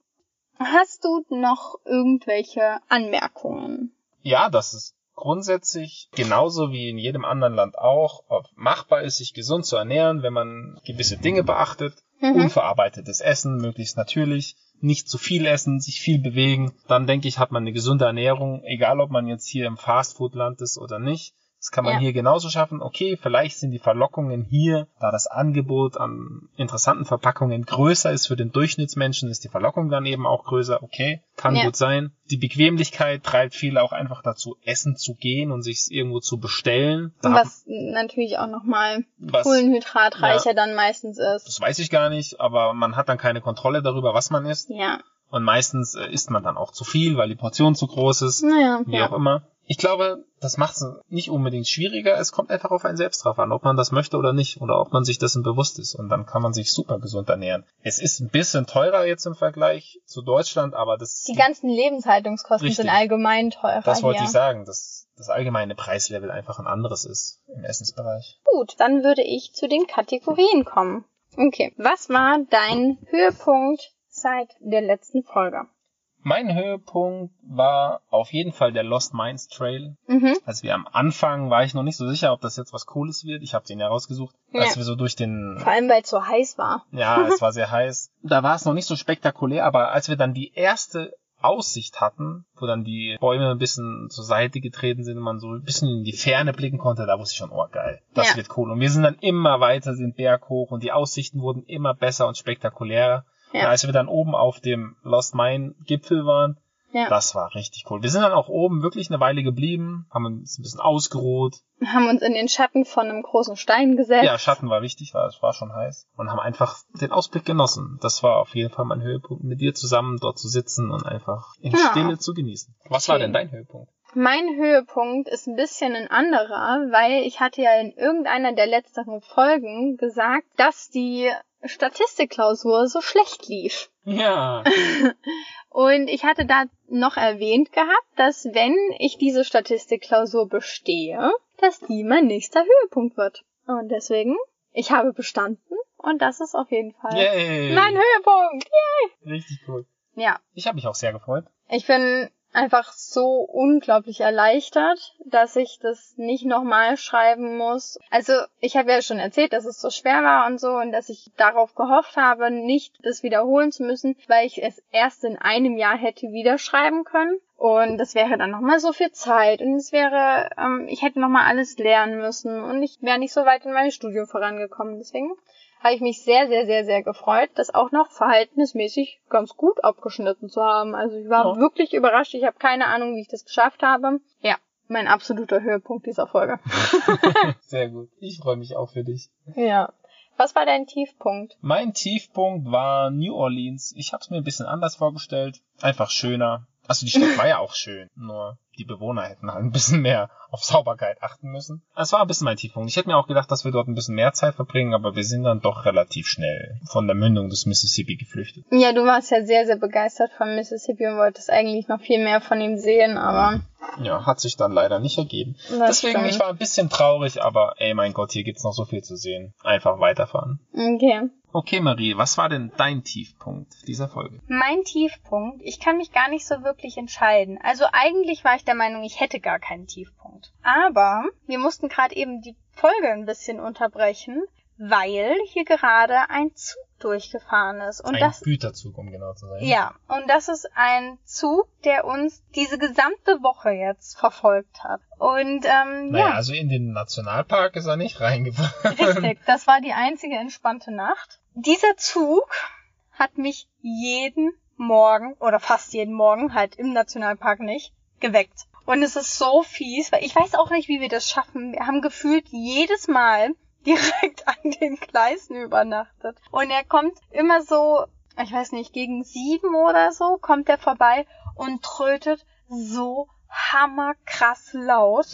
Hast du noch irgendwelche Anmerkungen? Ja, das ist grundsätzlich genauso wie in jedem anderen Land auch ob machbar ist, sich gesund zu ernähren, wenn man gewisse Dinge beachtet. Mhm. Unverarbeitetes Essen, möglichst natürlich. Nicht zu viel essen, sich viel bewegen. Dann denke ich, hat man eine gesunde Ernährung, egal ob man jetzt hier im Fastfood-Land ist oder nicht. Das kann man Ja. hier genauso schaffen. Okay, vielleicht sind die Verlockungen hier, da das Angebot an interessanten Verpackungen größer ist für den Durchschnittsmenschen, ist die Verlockung dann eben auch größer. Okay, kann Ja. gut sein. Die Bequemlichkeit treibt viele auch einfach dazu, essen zu gehen und sich irgendwo zu bestellen. Da Was natürlich auch nochmal kohlenhydratreicher dann meistens ist. das weiß ich gar nicht, aber man hat dann keine Kontrolle darüber, was man isst. Ja. Und meistens äh, isst man dann auch zu viel, weil die Portion zu groß ist. Naja, wie auch ja. immer. Ich glaube, das macht es nicht unbedingt schwieriger. Es kommt einfach auf einen selbst drauf an, ob man das möchte oder nicht oder ob man sich dessen bewusst ist. Und dann kann man sich super gesund ernähren. Es ist ein bisschen teurer jetzt im Vergleich zu Deutschland, aber das, Die ganzen Lebenshaltungskosten Richtig. sind allgemein teurer das wollte hier. ich sagen, dass das allgemeine Preislevel einfach ein anderes ist im Essensbereich. Gut, dann würde ich zu den Kategorien kommen. Okay, was war dein Höhepunkt seit der letzten Folge? Mein Höhepunkt war auf jeden Fall der Lost Mines Trail. Mhm. Als wir am Anfang war ich noch nicht so sicher, ob das jetzt was Cooles wird. Ich habe den ja rausgesucht. Ja. Als wir so durch den Vor allem, weil es so heiß war. Ja, es war sehr heiß. Da war es noch nicht so spektakulär, aber als wir dann die erste Aussicht hatten, wo dann die Bäume ein bisschen zur Seite getreten sind und man so ein bisschen in die Ferne blicken konnte, da wusste ich schon, oh geil, das Ja. wird cool. Und wir sind dann immer weiter den Berg hoch und die Aussichten wurden immer besser und spektakulärer. Ja. Und als wir dann oben auf dem Lost Mine Gipfel waren, Ja. das war richtig cool. Wir sind dann auch oben wirklich eine Weile geblieben, haben uns ein bisschen ausgeruht. Haben uns in den Schatten von einem großen Stein gesetzt. Ja, Schatten war wichtig, weil es war schon heiß. Und haben einfach den Ausblick genossen. Das war auf jeden Fall mein Höhepunkt, mit dir zusammen dort zu sitzen und einfach in Ja. Stille zu genießen. Was war Schön. denn dein Höhepunkt? Mein Höhepunkt ist ein bisschen ein anderer, weil ich hatte ja in irgendeiner der letzteren Folgen gesagt, dass die Statistikklausur so schlecht lief. Ja. Und ich hatte da noch erwähnt gehabt, dass wenn ich diese Statistikklausur bestehe, dass die mein nächster Höhepunkt wird. Und deswegen, ich habe bestanden und das ist auf jeden Fall Yay. mein Höhepunkt. Richtig cool. Ja, Ich habe mich auch sehr gefreut. ich bin einfach so unglaublich erleichtert, dass ich das nicht nochmal schreiben muss. Also ich habe ja schon erzählt, dass es so schwer war und so und dass ich darauf gehofft habe, nicht das wiederholen zu müssen, weil ich es erst in einem Jahr hätte wieder schreiben können. Und das wäre dann nochmal so viel Zeit und es wäre, ähm, ich hätte nochmal alles lernen müssen und ich wäre nicht so weit in meinem Studium vorangekommen. Deswegen habe ich mich sehr, sehr, sehr, sehr gefreut, das auch noch verhältnismäßig ganz gut abgeschnitten zu haben. Also ich war Ja. wirklich überrascht. Ich habe keine Ahnung, wie ich das geschafft habe. Ja, mein absoluter Höhepunkt dieser Folge. sehr gut. Ich freue mich auch für dich. Ja. Was war dein Tiefpunkt? Mein Tiefpunkt war New Orleans. Ich habe es mir ein bisschen anders vorgestellt. Einfach schöner. Also die Stadt war ja auch schön. Nur die Bewohner hätten halt ein bisschen mehr auf Sauberkeit achten müssen. Es war ein bisschen mein Tiefpunkt. Ich hätte mir auch gedacht, dass wir dort ein bisschen mehr Zeit verbringen, aber wir sind dann doch relativ schnell von der Mündung des Mississippi geflüchtet. Ja, du warst ja sehr, sehr begeistert von Mississippi und wolltest eigentlich noch viel mehr von ihm sehen, aber Ja, hat sich dann leider nicht ergeben. das Deswegen, ich stimmt. war ein bisschen traurig, aber ey, mein Gott, hier gibt's noch so viel zu sehen. Einfach weiterfahren. Okay. Okay, Marie, was war denn dein Tiefpunkt dieser Folge? Mein Tiefpunkt, ich kann mich gar nicht so wirklich entscheiden. Also eigentlich war ich der Meinung, ich hätte gar keinen Tiefpunkt. Aber wir mussten gerade eben die Folge ein bisschen unterbrechen, weil hier gerade ein Zug durchgefahren ist. Und Ein das Güterzug, um genau zu sein. ja, und das ist ein Zug, der uns diese gesamte Woche jetzt verfolgt hat. Und ähm, Naja, ja, also in den Nationalpark ist er nicht reingefahren. richtig, das war die einzige entspannte Nacht. Dieser Zug hat mich jeden Morgen oder fast jeden Morgen, halt im Nationalpark nicht, geweckt. Und es ist so fies, weil ich weiß auch nicht, wie wir das schaffen. Wir haben gefühlt jedes Mal direkt an den Gleisen übernachtet. Und er kommt immer so, ich weiß nicht, gegen sieben oder so, kommt er vorbei und trötet so hammerkrass laut.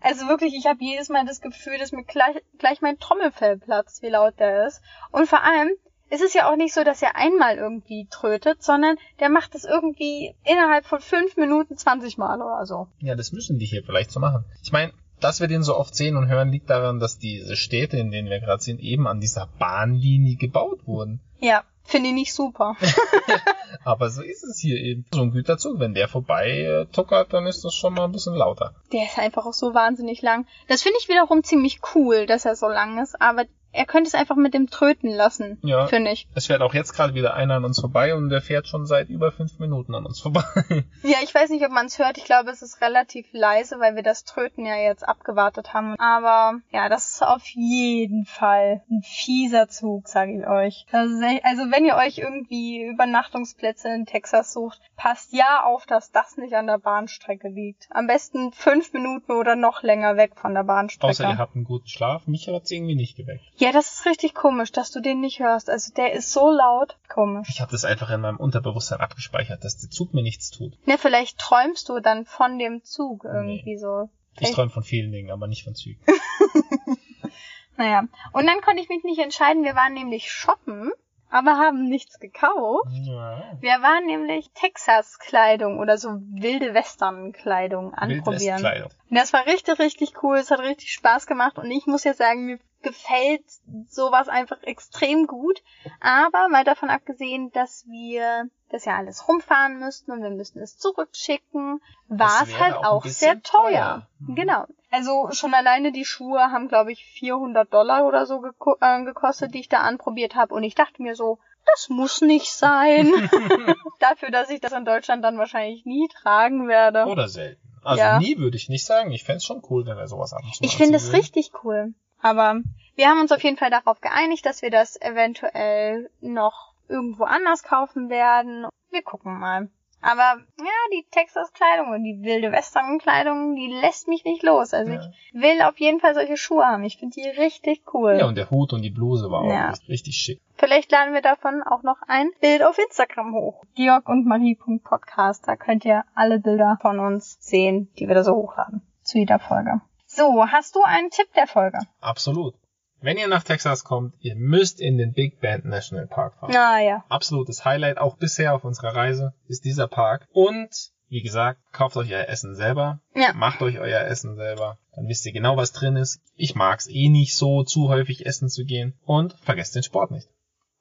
Also wirklich, ich habe jedes Mal das Gefühl, dass mir gleich, gleich mein Trommelfell platzt, wie laut der ist. Und vor allem, es ist ja auch nicht so, dass er einmal irgendwie trötet, sondern der macht es irgendwie innerhalb von fünf Minuten 20 Mal oder so. Ja, das müssen die hier vielleicht so machen. Ich meine, dass wir den so oft sehen und hören, liegt daran, dass diese Städte, in denen wir gerade sind, eben an dieser Bahnlinie gebaut wurden. Ja, finde ich nicht super. Aber so ist es hier eben. So ein Güterzug, wenn der vorbei äh, tuckert, dann ist das schon mal ein bisschen lauter. Der ist einfach auch so wahnsinnig lang. Das finde ich wiederum ziemlich cool, dass er so lang ist, aber er könnte es einfach mit dem tröten lassen, Ja. finde ich. Es fährt auch jetzt gerade wieder einer an uns vorbei und der fährt schon seit über fünf Minuten an uns vorbei. Ja, ich weiß nicht, ob man es hört. Ich glaube, es ist relativ leise, weil wir das Tröten ja jetzt abgewartet haben. Aber ja, das ist auf jeden Fall ein fieser Zug, sage ich euch. Echt, also wenn ihr euch irgendwie Übernachtungsplätze in Texas sucht, passt ja auf, dass das nicht an der Bahnstrecke liegt. Am besten fünf Minuten oder noch länger weg von der Bahnstrecke. Außer ihr habt einen guten Schlaf. Mich hat's irgendwie nicht geweckt. ja, das ist richtig komisch, dass du den nicht hörst. Also der ist so laut. Komisch. Ich habe das einfach in meinem Unterbewusstsein abgespeichert, dass der Zug mir nichts tut. Ne, vielleicht träumst du dann von dem Zug irgendwie so. Ich träume von vielen Dingen, aber nicht von Zügen. Naja, und dann konnte ich mich nicht entscheiden. Wir waren nämlich shoppen, aber haben nichts gekauft. Ja. Wir waren nämlich Texas-Kleidung oder so wilde Western-Kleidung anprobieren. Wildwestkleidung. Und das war richtig, richtig cool. Es hat richtig Spaß gemacht. Und ich muss ja sagen, mir gefällt sowas einfach extrem gut. Aber mal davon abgesehen, dass wir das ja alles rumfahren müssten und wir müssten es zurückschicken, war es halt auch auch sehr teuer. teuer. Mhm. Genau. Also schon alleine die Schuhe haben, glaube ich, 400 Dollar oder so geko äh, gekostet, die ich da anprobiert habe. Und ich dachte mir so, das muss nicht sein. Dafür, dass ich das in Deutschland dann wahrscheinlich nie tragen werde. Oder selten. Also Ja. nie würde ich nicht sagen. Ich fände es schon cool, wenn er sowas ab und zu Ich finde es richtig cool. Aber wir haben uns auf jeden Fall darauf geeinigt, dass wir das eventuell noch irgendwo anders kaufen werden. Wir gucken mal. Aber ja, die Texas-Kleidung und die wilde Western-Kleidung, die lässt mich nicht los. Also Ja. ich will auf jeden Fall solche Schuhe haben. Ich finde die richtig cool. Ja, und der Hut und die Bluse war auch Ja. richtig- richtig schick. Vielleicht laden wir davon auch noch ein Bild auf Instagram hoch. Georg und Marie.podcast. Da könnt ihr alle Bilder von uns sehen, die wir da so hochladen. Zu jeder Folge. So, hast du einen Tipp der Folge? Absolut. Wenn ihr nach Texas kommt, ihr müsst in den Big Bend National Park fahren. Ah ja. Absolutes Highlight auch bisher auf unserer Reise ist dieser Park. Und wie gesagt, kauft euch euer Essen selber. Ja. Macht euch euer Essen selber. Dann wisst ihr genau, was drin ist. Ich mag's eh nicht so, zu häufig essen zu gehen. Und vergesst den Sport nicht.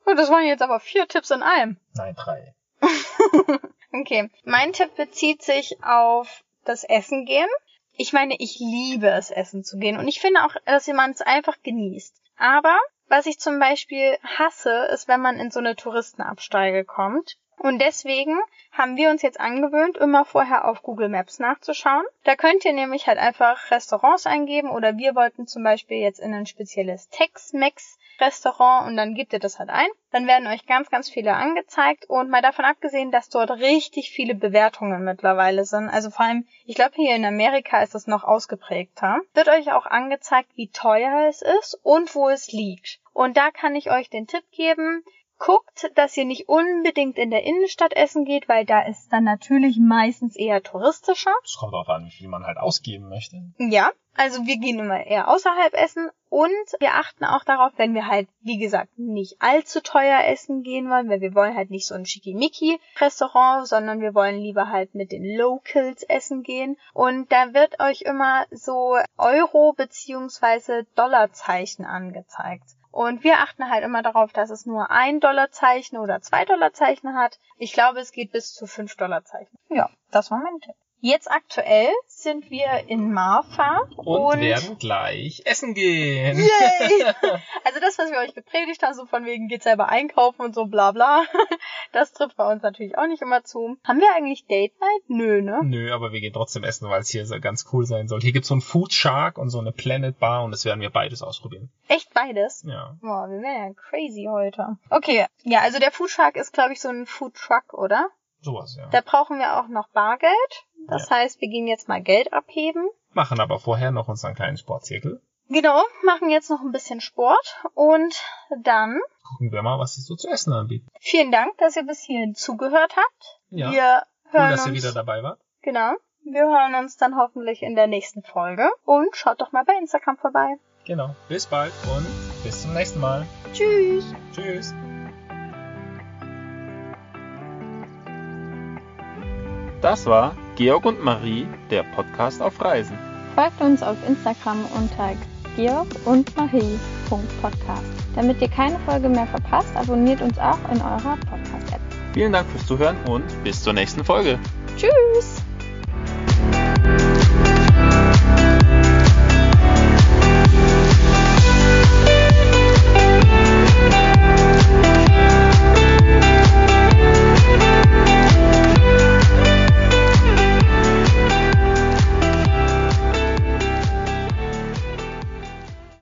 Oh, das waren jetzt aber vier Tipps in einem. Nein, drei. Okay. Mein Tipp bezieht sich auf das Essen gehen. Ich meine, ich liebe es, essen zu gehen. Und ich finde auch, dass man es einfach genießt. Aber was ich zum Beispiel hasse, ist, wenn man in so eine Touristenabsteige kommt. Und deswegen haben wir uns jetzt angewöhnt, immer vorher auf Google Maps nachzuschauen. Da könnt ihr nämlich halt einfach Restaurants eingeben oder wir wollten zum Beispiel jetzt in ein spezielles Tex-Mex Restaurant und dann gebt ihr das halt ein. Dann werden euch ganz, ganz viele angezeigt und mal davon abgesehen, dass dort richtig viele Bewertungen mittlerweile sind. Also vor allem, ich glaube hier in Amerika ist das noch ausgeprägter. Wird euch auch angezeigt, wie teuer es ist und wo es liegt. Und da kann ich euch den Tipp geben, guckt, dass ihr nicht unbedingt in der Innenstadt essen geht, weil da ist dann natürlich meistens eher touristischer. Es kommt auch an, wie viel man halt ausgeben möchte. Ja, also wir gehen immer eher außerhalb essen und wir achten auch darauf, wenn wir halt, wie gesagt, nicht allzu teuer essen gehen wollen, weil wir wollen halt nicht so ein Schickimicki-Restaurant, sondern wir wollen lieber halt mit den Locals essen gehen. Und da wird euch immer so Euro- beziehungsweise Dollarzeichen angezeigt. Und wir achten halt immer darauf, dass es nur ein Dollarzeichen oder zwei Dollarzeichen hat. Ich glaube, es geht bis zu fünf Dollarzeichen. Ja, das war mein Tipp. Jetzt aktuell sind wir in Marfa Und, werden gleich essen gehen. Yay! Also das, was wir euch gepredigt haben, so von wegen geht selber einkaufen und so bla bla, das trifft bei uns natürlich auch nicht immer zu. Haben wir eigentlich Date Night? Nö, ne? Nö, aber wir gehen trotzdem essen, weil es hier so ganz cool sein soll. Hier gibt's so einen Food Shark und so eine Planet Bar und das werden wir beides ausprobieren. Echt beides? Ja. Boah, wir werden ja crazy heute. Okay, ja, also der Food Shark ist, glaube ich, so ein Food Truck, oder? Sowas, ja. Da brauchen wir auch noch Bargeld. Das heißt, wir gehen jetzt mal Geld abheben. Machen aber vorher noch unseren kleinen Sportzirkel. Genau, machen jetzt noch ein bisschen Sport und dann Gucken wir mal, was sie so zu essen anbieten. vielen Dank, dass ihr bis hierhin zugehört habt. Ja. Wir Cool, hören dass ihr wieder dabei wart. Genau. Wir hören uns dann hoffentlich in der nächsten Folge. Und schaut doch mal bei Instagram vorbei. Genau. Bis bald und bis zum nächsten Mal. Tschüss. Tschüss. Das war Georg und Marie, der Podcast auf Reisen. Folgt uns auf Instagram unter georg und marie.podcast. Damit ihr keine Folge mehr verpasst, abonniert uns auch in eurer Podcast-App. Vielen Dank fürs Zuhören und bis zur nächsten Folge. Tschüss!